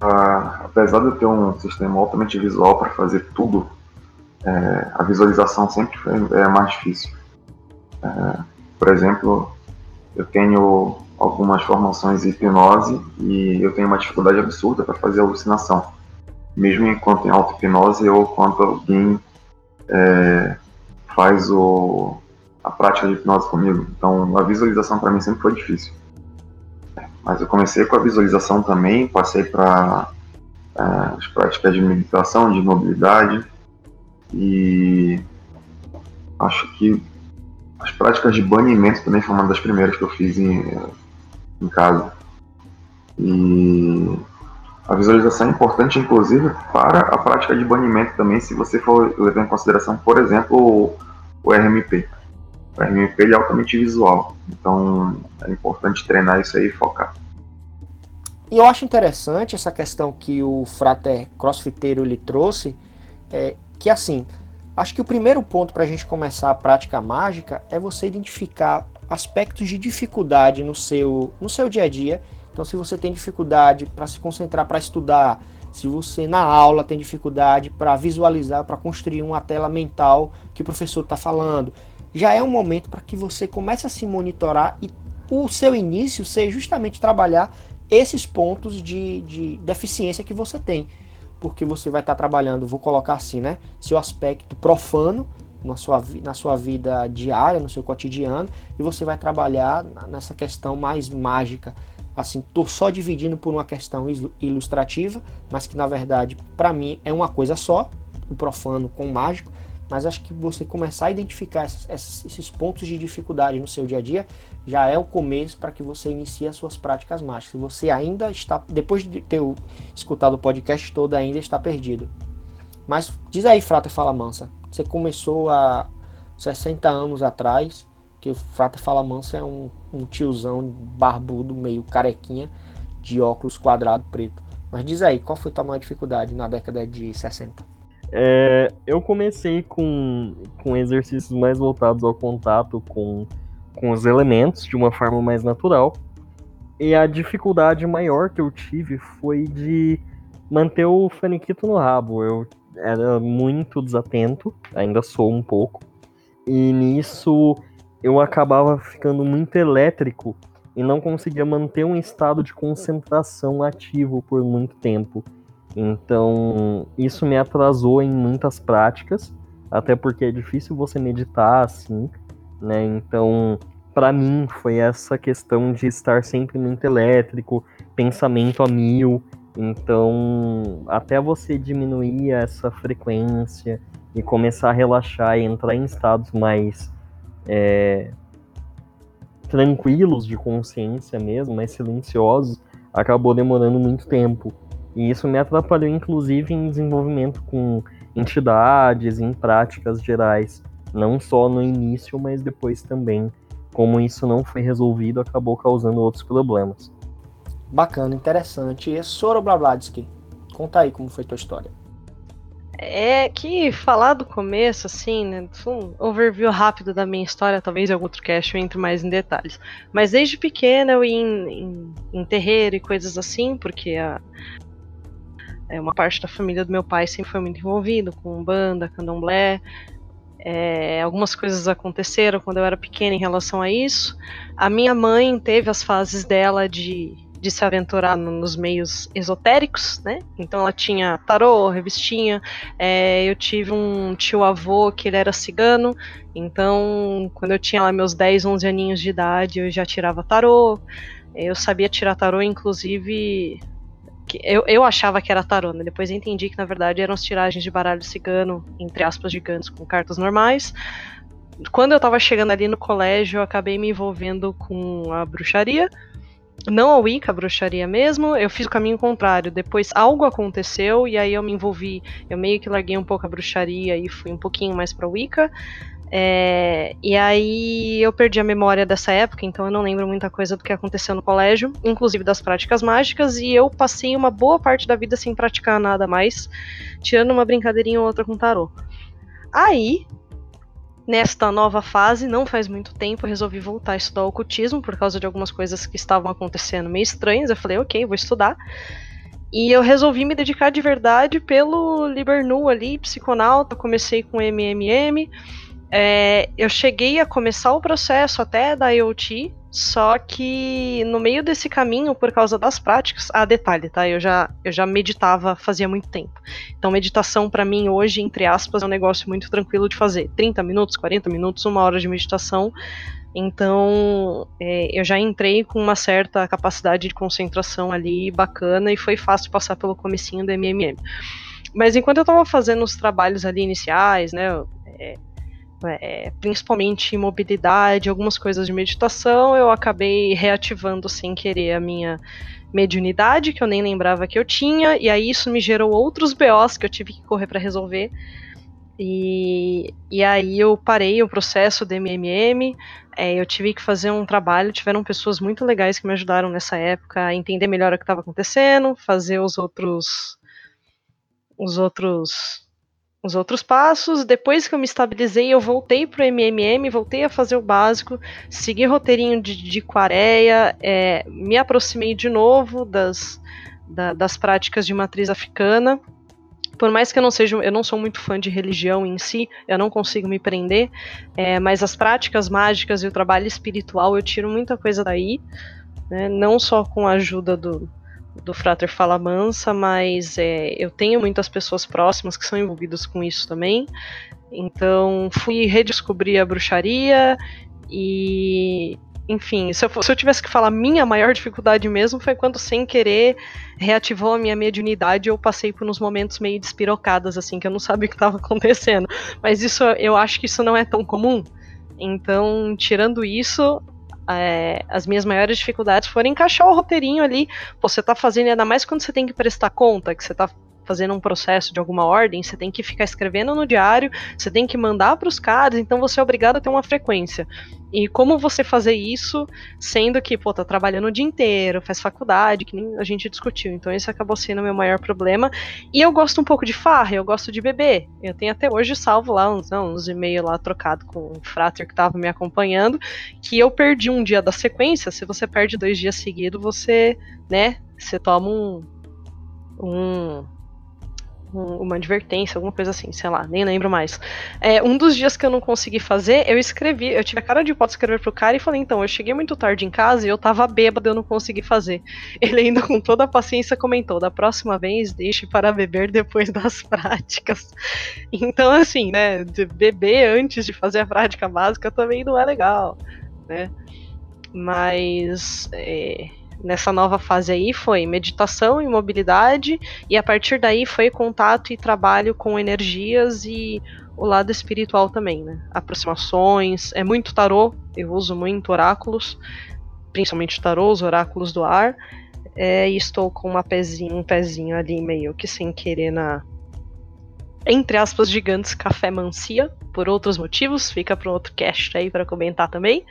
Ah, apesar de eu ter um sistema altamente visual para fazer tudo, é, a visualização sempre é mais difícil. É, por exemplo, eu tenho algumas formações de hipnose e eu tenho uma dificuldade absurda para fazer alucinação. Mesmo enquanto em auto-hipnose ou quando alguém é, faz o, a prática de hipnose comigo. Então a visualização para mim sempre foi difícil. Mas eu comecei com a visualização também, passei para é, as práticas de meditação, de mobilidade e acho que as práticas de banimento também foi uma das primeiras que eu fiz em, em casa. E a visualização é importante, inclusive, para a prática de banimento também, se você for levar em consideração, por exemplo, o, RMP. O RMP é altamente visual, então é importante treinar isso aí e focar. E eu acho interessante essa questão que o frater crossfiteiro lhe trouxe, é, que assim, acho que o primeiro ponto para a gente começar a prática mágica é você identificar aspectos de dificuldade no seu, no seu dia a dia. Então, se você tem dificuldade para se concentrar para estudar, se você na aula tem dificuldade para visualizar, para construir uma tela mental que o professor está falando, já é um momento para que você comece a se monitorar e o seu início seja justamente trabalhar esses pontos de, de deficiência que você tem. Porque você vai estar trabalhando, vou colocar assim, né? Seu aspecto profano na sua, na sua vida diária, no seu cotidiano, e você vai trabalhar nessa questão mais mágica. Assim, tô só dividindo por uma questão ilustrativa, mas que na verdade, para mim, é uma coisa só, o profano com o mágico, mas acho que você começar a identificar esses, esses, pontos de dificuldade no seu dia a dia já é o começo para que você inicie as suas práticas mágicas. Se você ainda está, depois de ter escutado o podcast todo, ainda está perdido. Mas diz aí, Frata Fala Mansa, você começou há 60 anos atrás, que o Frata Fala Mansa é um, um tiozão barbudo, meio carequinha, de óculos quadrado preto. Mas diz aí, qual foi a tua maior dificuldade na década de 60? É, eu comecei com, com exercícios mais voltados ao contato com, com os elementos de uma forma mais natural. E a dificuldade maior que eu tive foi de manter o faniquito no rabo. Eu era muito desatento, ainda sou um pouco. E nisso eu acabava ficando muito elétrico e não conseguia manter um estado de concentração ativo por muito tempo. Então, isso me atrasou em muitas práticas, até porque é difícil você meditar assim, né? Então, para mim foi essa questão de estar sempre muito elétrico, pensamento a mil. Então, até você diminuir essa frequência e começar a relaxar e entrar em estados mais é, tranquilos de consciência mesmo, mais silenciosos, acabou demorando muito tempo. E isso me atrapalhou, inclusive, em desenvolvimento com entidades, em práticas gerais, não só no início, mas depois também. Como isso não foi resolvido, acabou causando outros problemas. Bacana, interessante. E Soro Blabladsky, conta aí como foi tua história. É que falar do começo, assim, né? Um overview rápido da minha história, talvez em algum outro cast eu entre mais em detalhes. Mas desde pequena eu ia em, em, em terreiro e coisas assim, porque a, é, uma parte da família do meu pai sempre foi muito envolvido com banda, candomblé. É, algumas coisas aconteceram quando eu era pequena em relação a isso. A minha mãe teve as fases dela de, de se aventurar no, nos meios esotéricos, né? Então ela tinha tarô, revistinha. É, eu tive um tio-avô que ele era cigano. Então, quando eu tinha lá meus 10, 11 aninhos de idade, eu já tirava tarô. Eu sabia tirar tarô, inclusive eu, eu achava que era tarô, né? Depois entendi que na verdade eram as tiragens de baralho cigano, entre aspas, gigantes, com cartas normais. Quando eu tava chegando ali no colégio, eu acabei me envolvendo com a bruxaria. Não a Wicca, a bruxaria mesmo, eu fiz o caminho contrário. Depois algo aconteceu e aí eu me envolvi. Eu meio que larguei um pouco a bruxaria e fui um pouquinho mais pra Wicca. É, e aí eu perdi a memória dessa época, então eu não lembro muita coisa do que aconteceu no colégio, inclusive das práticas mágicas, e eu passei uma boa parte da vida sem praticar nada mais, tirando uma brincadeirinha ou outra com tarô. Aí, nesta nova fase, não faz muito tempo, resolvi voltar a estudar ocultismo por causa de algumas coisas que estavam acontecendo meio estranhas. Eu falei, ok, vou estudar. E eu resolvi me dedicar de verdade pelo Libernu ali, psiconauta. Comecei com MMM. É, eu cheguei a começar o processo até da IoT, Só que no meio desse caminho, por causa das práticas, ah, detalhe, tá? Eu já, eu já meditava fazia muito tempo. Então, meditação para mim hoje, entre aspas, é um negócio muito tranquilo de fazer. 30 minutos, 40 minutos, uma hora de meditação. Então, é, eu já entrei com uma certa capacidade de concentração ali bacana e foi fácil passar pelo comecinho do MMM. Mas enquanto eu estava fazendo os trabalhos ali iniciais, né, é, é, principalmente mobilidade, algumas coisas de meditação, eu acabei reativando sem querer a minha mediunidade, que eu nem lembrava que eu tinha, e aí isso me gerou outros BOs que eu tive que correr para resolver. E, e aí eu parei o processo do MMM, é, eu tive que fazer um trabalho, tiveram pessoas muito legais que me ajudaram nessa época a entender melhor o que estava acontecendo, fazer os outros os outros os outros passos. Depois que eu me estabilizei, eu voltei pro MMM, voltei a fazer o básico, segui roteirinho de, de Quareia, é, me aproximei de novo das, da, das práticas de matriz africana. Por mais que eu não seja, eu não sou muito fã de religião em si, eu não consigo me prender, é, mas as práticas mágicas e o trabalho espiritual eu tiro muita coisa daí, né, não só com a ajuda do, do Frater Fala Mansa, mas é, eu tenho muitas pessoas próximas que são envolvidas com isso também. Então fui redescobrir a bruxaria e. Enfim, se eu, se eu tivesse que falar, minha maior dificuldade mesmo foi quando, sem querer, reativou a minha mediunidade eu passei por uns momentos meio despirocadas, assim, que eu não sabia o que estava acontecendo. Mas isso, eu acho que isso não é tão comum. Então, tirando isso, é, as minhas maiores dificuldades foram encaixar o roteirinho ali. Você tá fazendo, ainda mais quando você tem que prestar conta, que você tá fazendo um processo de alguma ordem, você tem que ficar escrevendo no diário, você tem que mandar para os caras, então você é obrigado a ter uma frequência. E como você fazer isso, sendo que, pô, tá trabalhando o dia inteiro, faz faculdade, que nem a gente discutiu. Então esse acabou sendo o meu maior problema. E eu gosto um pouco de farra, eu gosto de beber. Eu tenho até hoje salvo lá uns, uns e-mails lá trocado com o frater que tava me acompanhando, que eu perdi um dia da sequência. Se você perde dois dias seguidos, você, né, você toma um, um uma advertência, alguma coisa assim, sei lá, nem lembro mais. É, um dos dias que eu não consegui fazer, eu escrevi, eu tive a cara de pau de escrever pro cara e falei, então, eu cheguei muito tarde em casa e eu tava bêbado, eu não consegui fazer. Ele ainda com toda a paciência comentou, da próxima vez deixe para beber depois das práticas. Então, assim, né, beber antes de fazer a prática básica também não é legal, né. Mas... É nessa nova fase aí foi meditação e mobilidade, e a partir daí foi contato e trabalho com energias e o lado espiritual também, né? Aproximações, é muito tarô, eu uso muito oráculos, principalmente tarôs, oráculos do ar, é, e estou com uma pezinho, um pezinho ali meio que sem querer na entre aspas gigantes café mancia, por outros motivos, fica para outro cast aí para comentar também.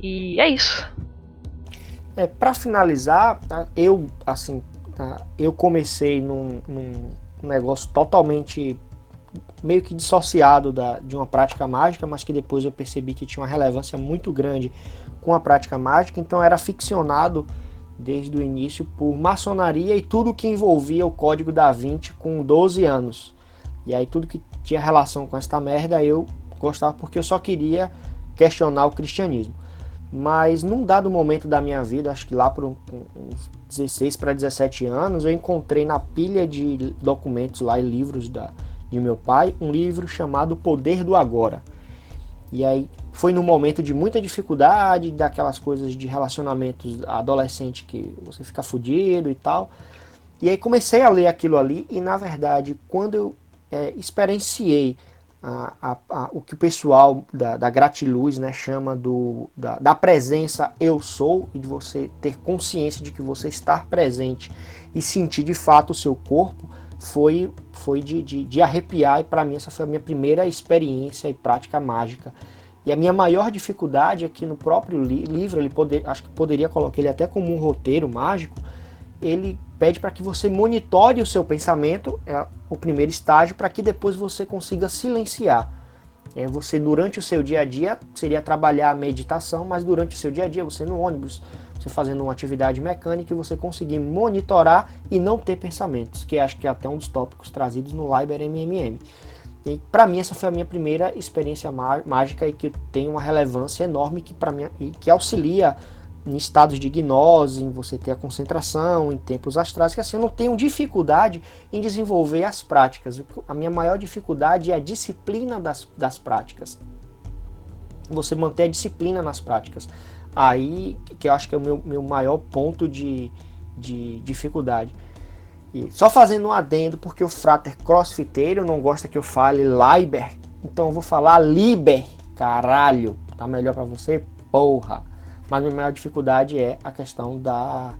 E é isso. É, para finalizar, tá, eu assim, tá, eu comecei num, num, negócio totalmente meio que dissociado da, de uma prática mágica, mas que depois eu percebi que tinha uma relevância muito grande com a prática mágica, então era ficcionado desde o início por maçonaria e tudo que envolvia o código da Vinci com 12 anos. E aí tudo que tinha relação com esta merda eu gostava porque eu só queria questionar o cristianismo. Mas num dado momento da minha vida, acho que lá por uns 16 para 17 anos, eu encontrei na pilha de documentos lá e livros da, de meu pai um livro chamado Poder do Agora. E aí foi num momento de muita dificuldade, daquelas coisas de relacionamentos adolescente que você fica fudido e tal. E aí comecei a ler aquilo ali e na verdade quando eu é, experienciei a, a, a, o que o pessoal da, da gratiluz né, chama do, da, da, presença eu sou e de você ter consciência de que você está presente e sentir de fato o seu corpo foi, foi de, de, de arrepiar e para mim essa foi a minha primeira experiência e prática mágica. E a minha maior dificuldade é que no próprio li livro, ele poder, acho que poderia colocar ele até como um roteiro mágico, ele pede para que você monitore o seu pensamento, é o primeiro estágio, para que depois você consiga silenciar. É, você, durante o seu dia a dia, seria trabalhar a meditação, mas durante o seu dia a dia, você no ônibus, você fazendo uma atividade mecânica, você conseguir monitorar e não ter pensamentos, que acho que é até um dos tópicos trazidos no Liber MMM. E para mim essa foi a minha primeira experiência mágica e que tem uma relevância enorme que para mim e que auxilia em estados de gnose, em você ter a concentração, em tempos astrais, que assim eu não tenho dificuldade em desenvolver as práticas. A minha maior dificuldade é a disciplina das, das práticas. Você manter a disciplina nas práticas. Aí que eu acho que é o meu, meu maior ponto de, de dificuldade. E só fazendo um adendo, porque o frater crossfiteiro não gosta que eu fale Liber, então eu vou falar Liber, caralho. Tá melhor para você? Porra. Mas a minha maior dificuldade é a questão da,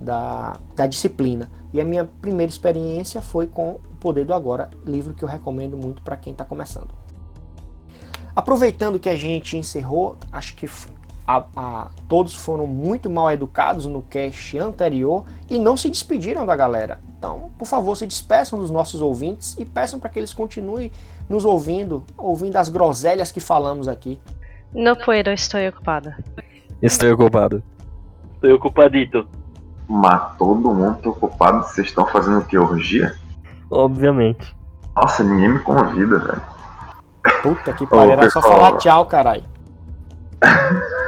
da, da disciplina. E a minha primeira experiência foi com O Poder do Agora, livro que eu recomendo muito para quem está começando. Aproveitando que a gente encerrou, acho que a, a, todos foram muito mal educados no cast anterior e não se despediram da galera. Então, por favor, se despeçam dos nossos ouvintes e peçam para que eles continuem nos ouvindo, ouvindo as groselhas que falamos aqui. Não puedo, estou ocupada. Estou ocupado. Estou ocupadito. Mas todo mundo tá ocupado. Vocês estão fazendo que orgia? Obviamente. Nossa, ninguém me convida, velho. Puta que pariu, era só falar tchau, caralho.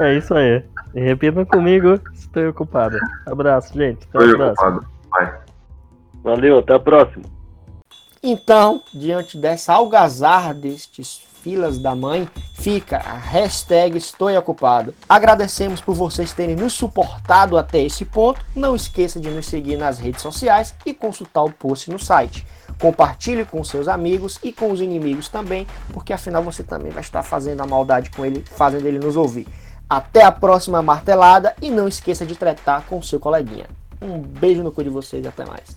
É isso aí. Repita comigo, estou ocupado. Abraço, gente. Até estou ocupado. Vai. Valeu, até a próxima. Então, diante dessa algazarra destes filas da mãe, fica a hashtag Estou Ocupado. Agradecemos por vocês terem nos suportado até esse ponto. Não esqueça de nos seguir nas redes sociais e consultar o post no site. Compartilhe com seus amigos e com os inimigos também, porque afinal você também vai estar fazendo a maldade com ele, fazendo ele nos ouvir. Até a próxima martelada e não esqueça de tretar com seu coleguinha. Um beijo no cu de vocês e até mais.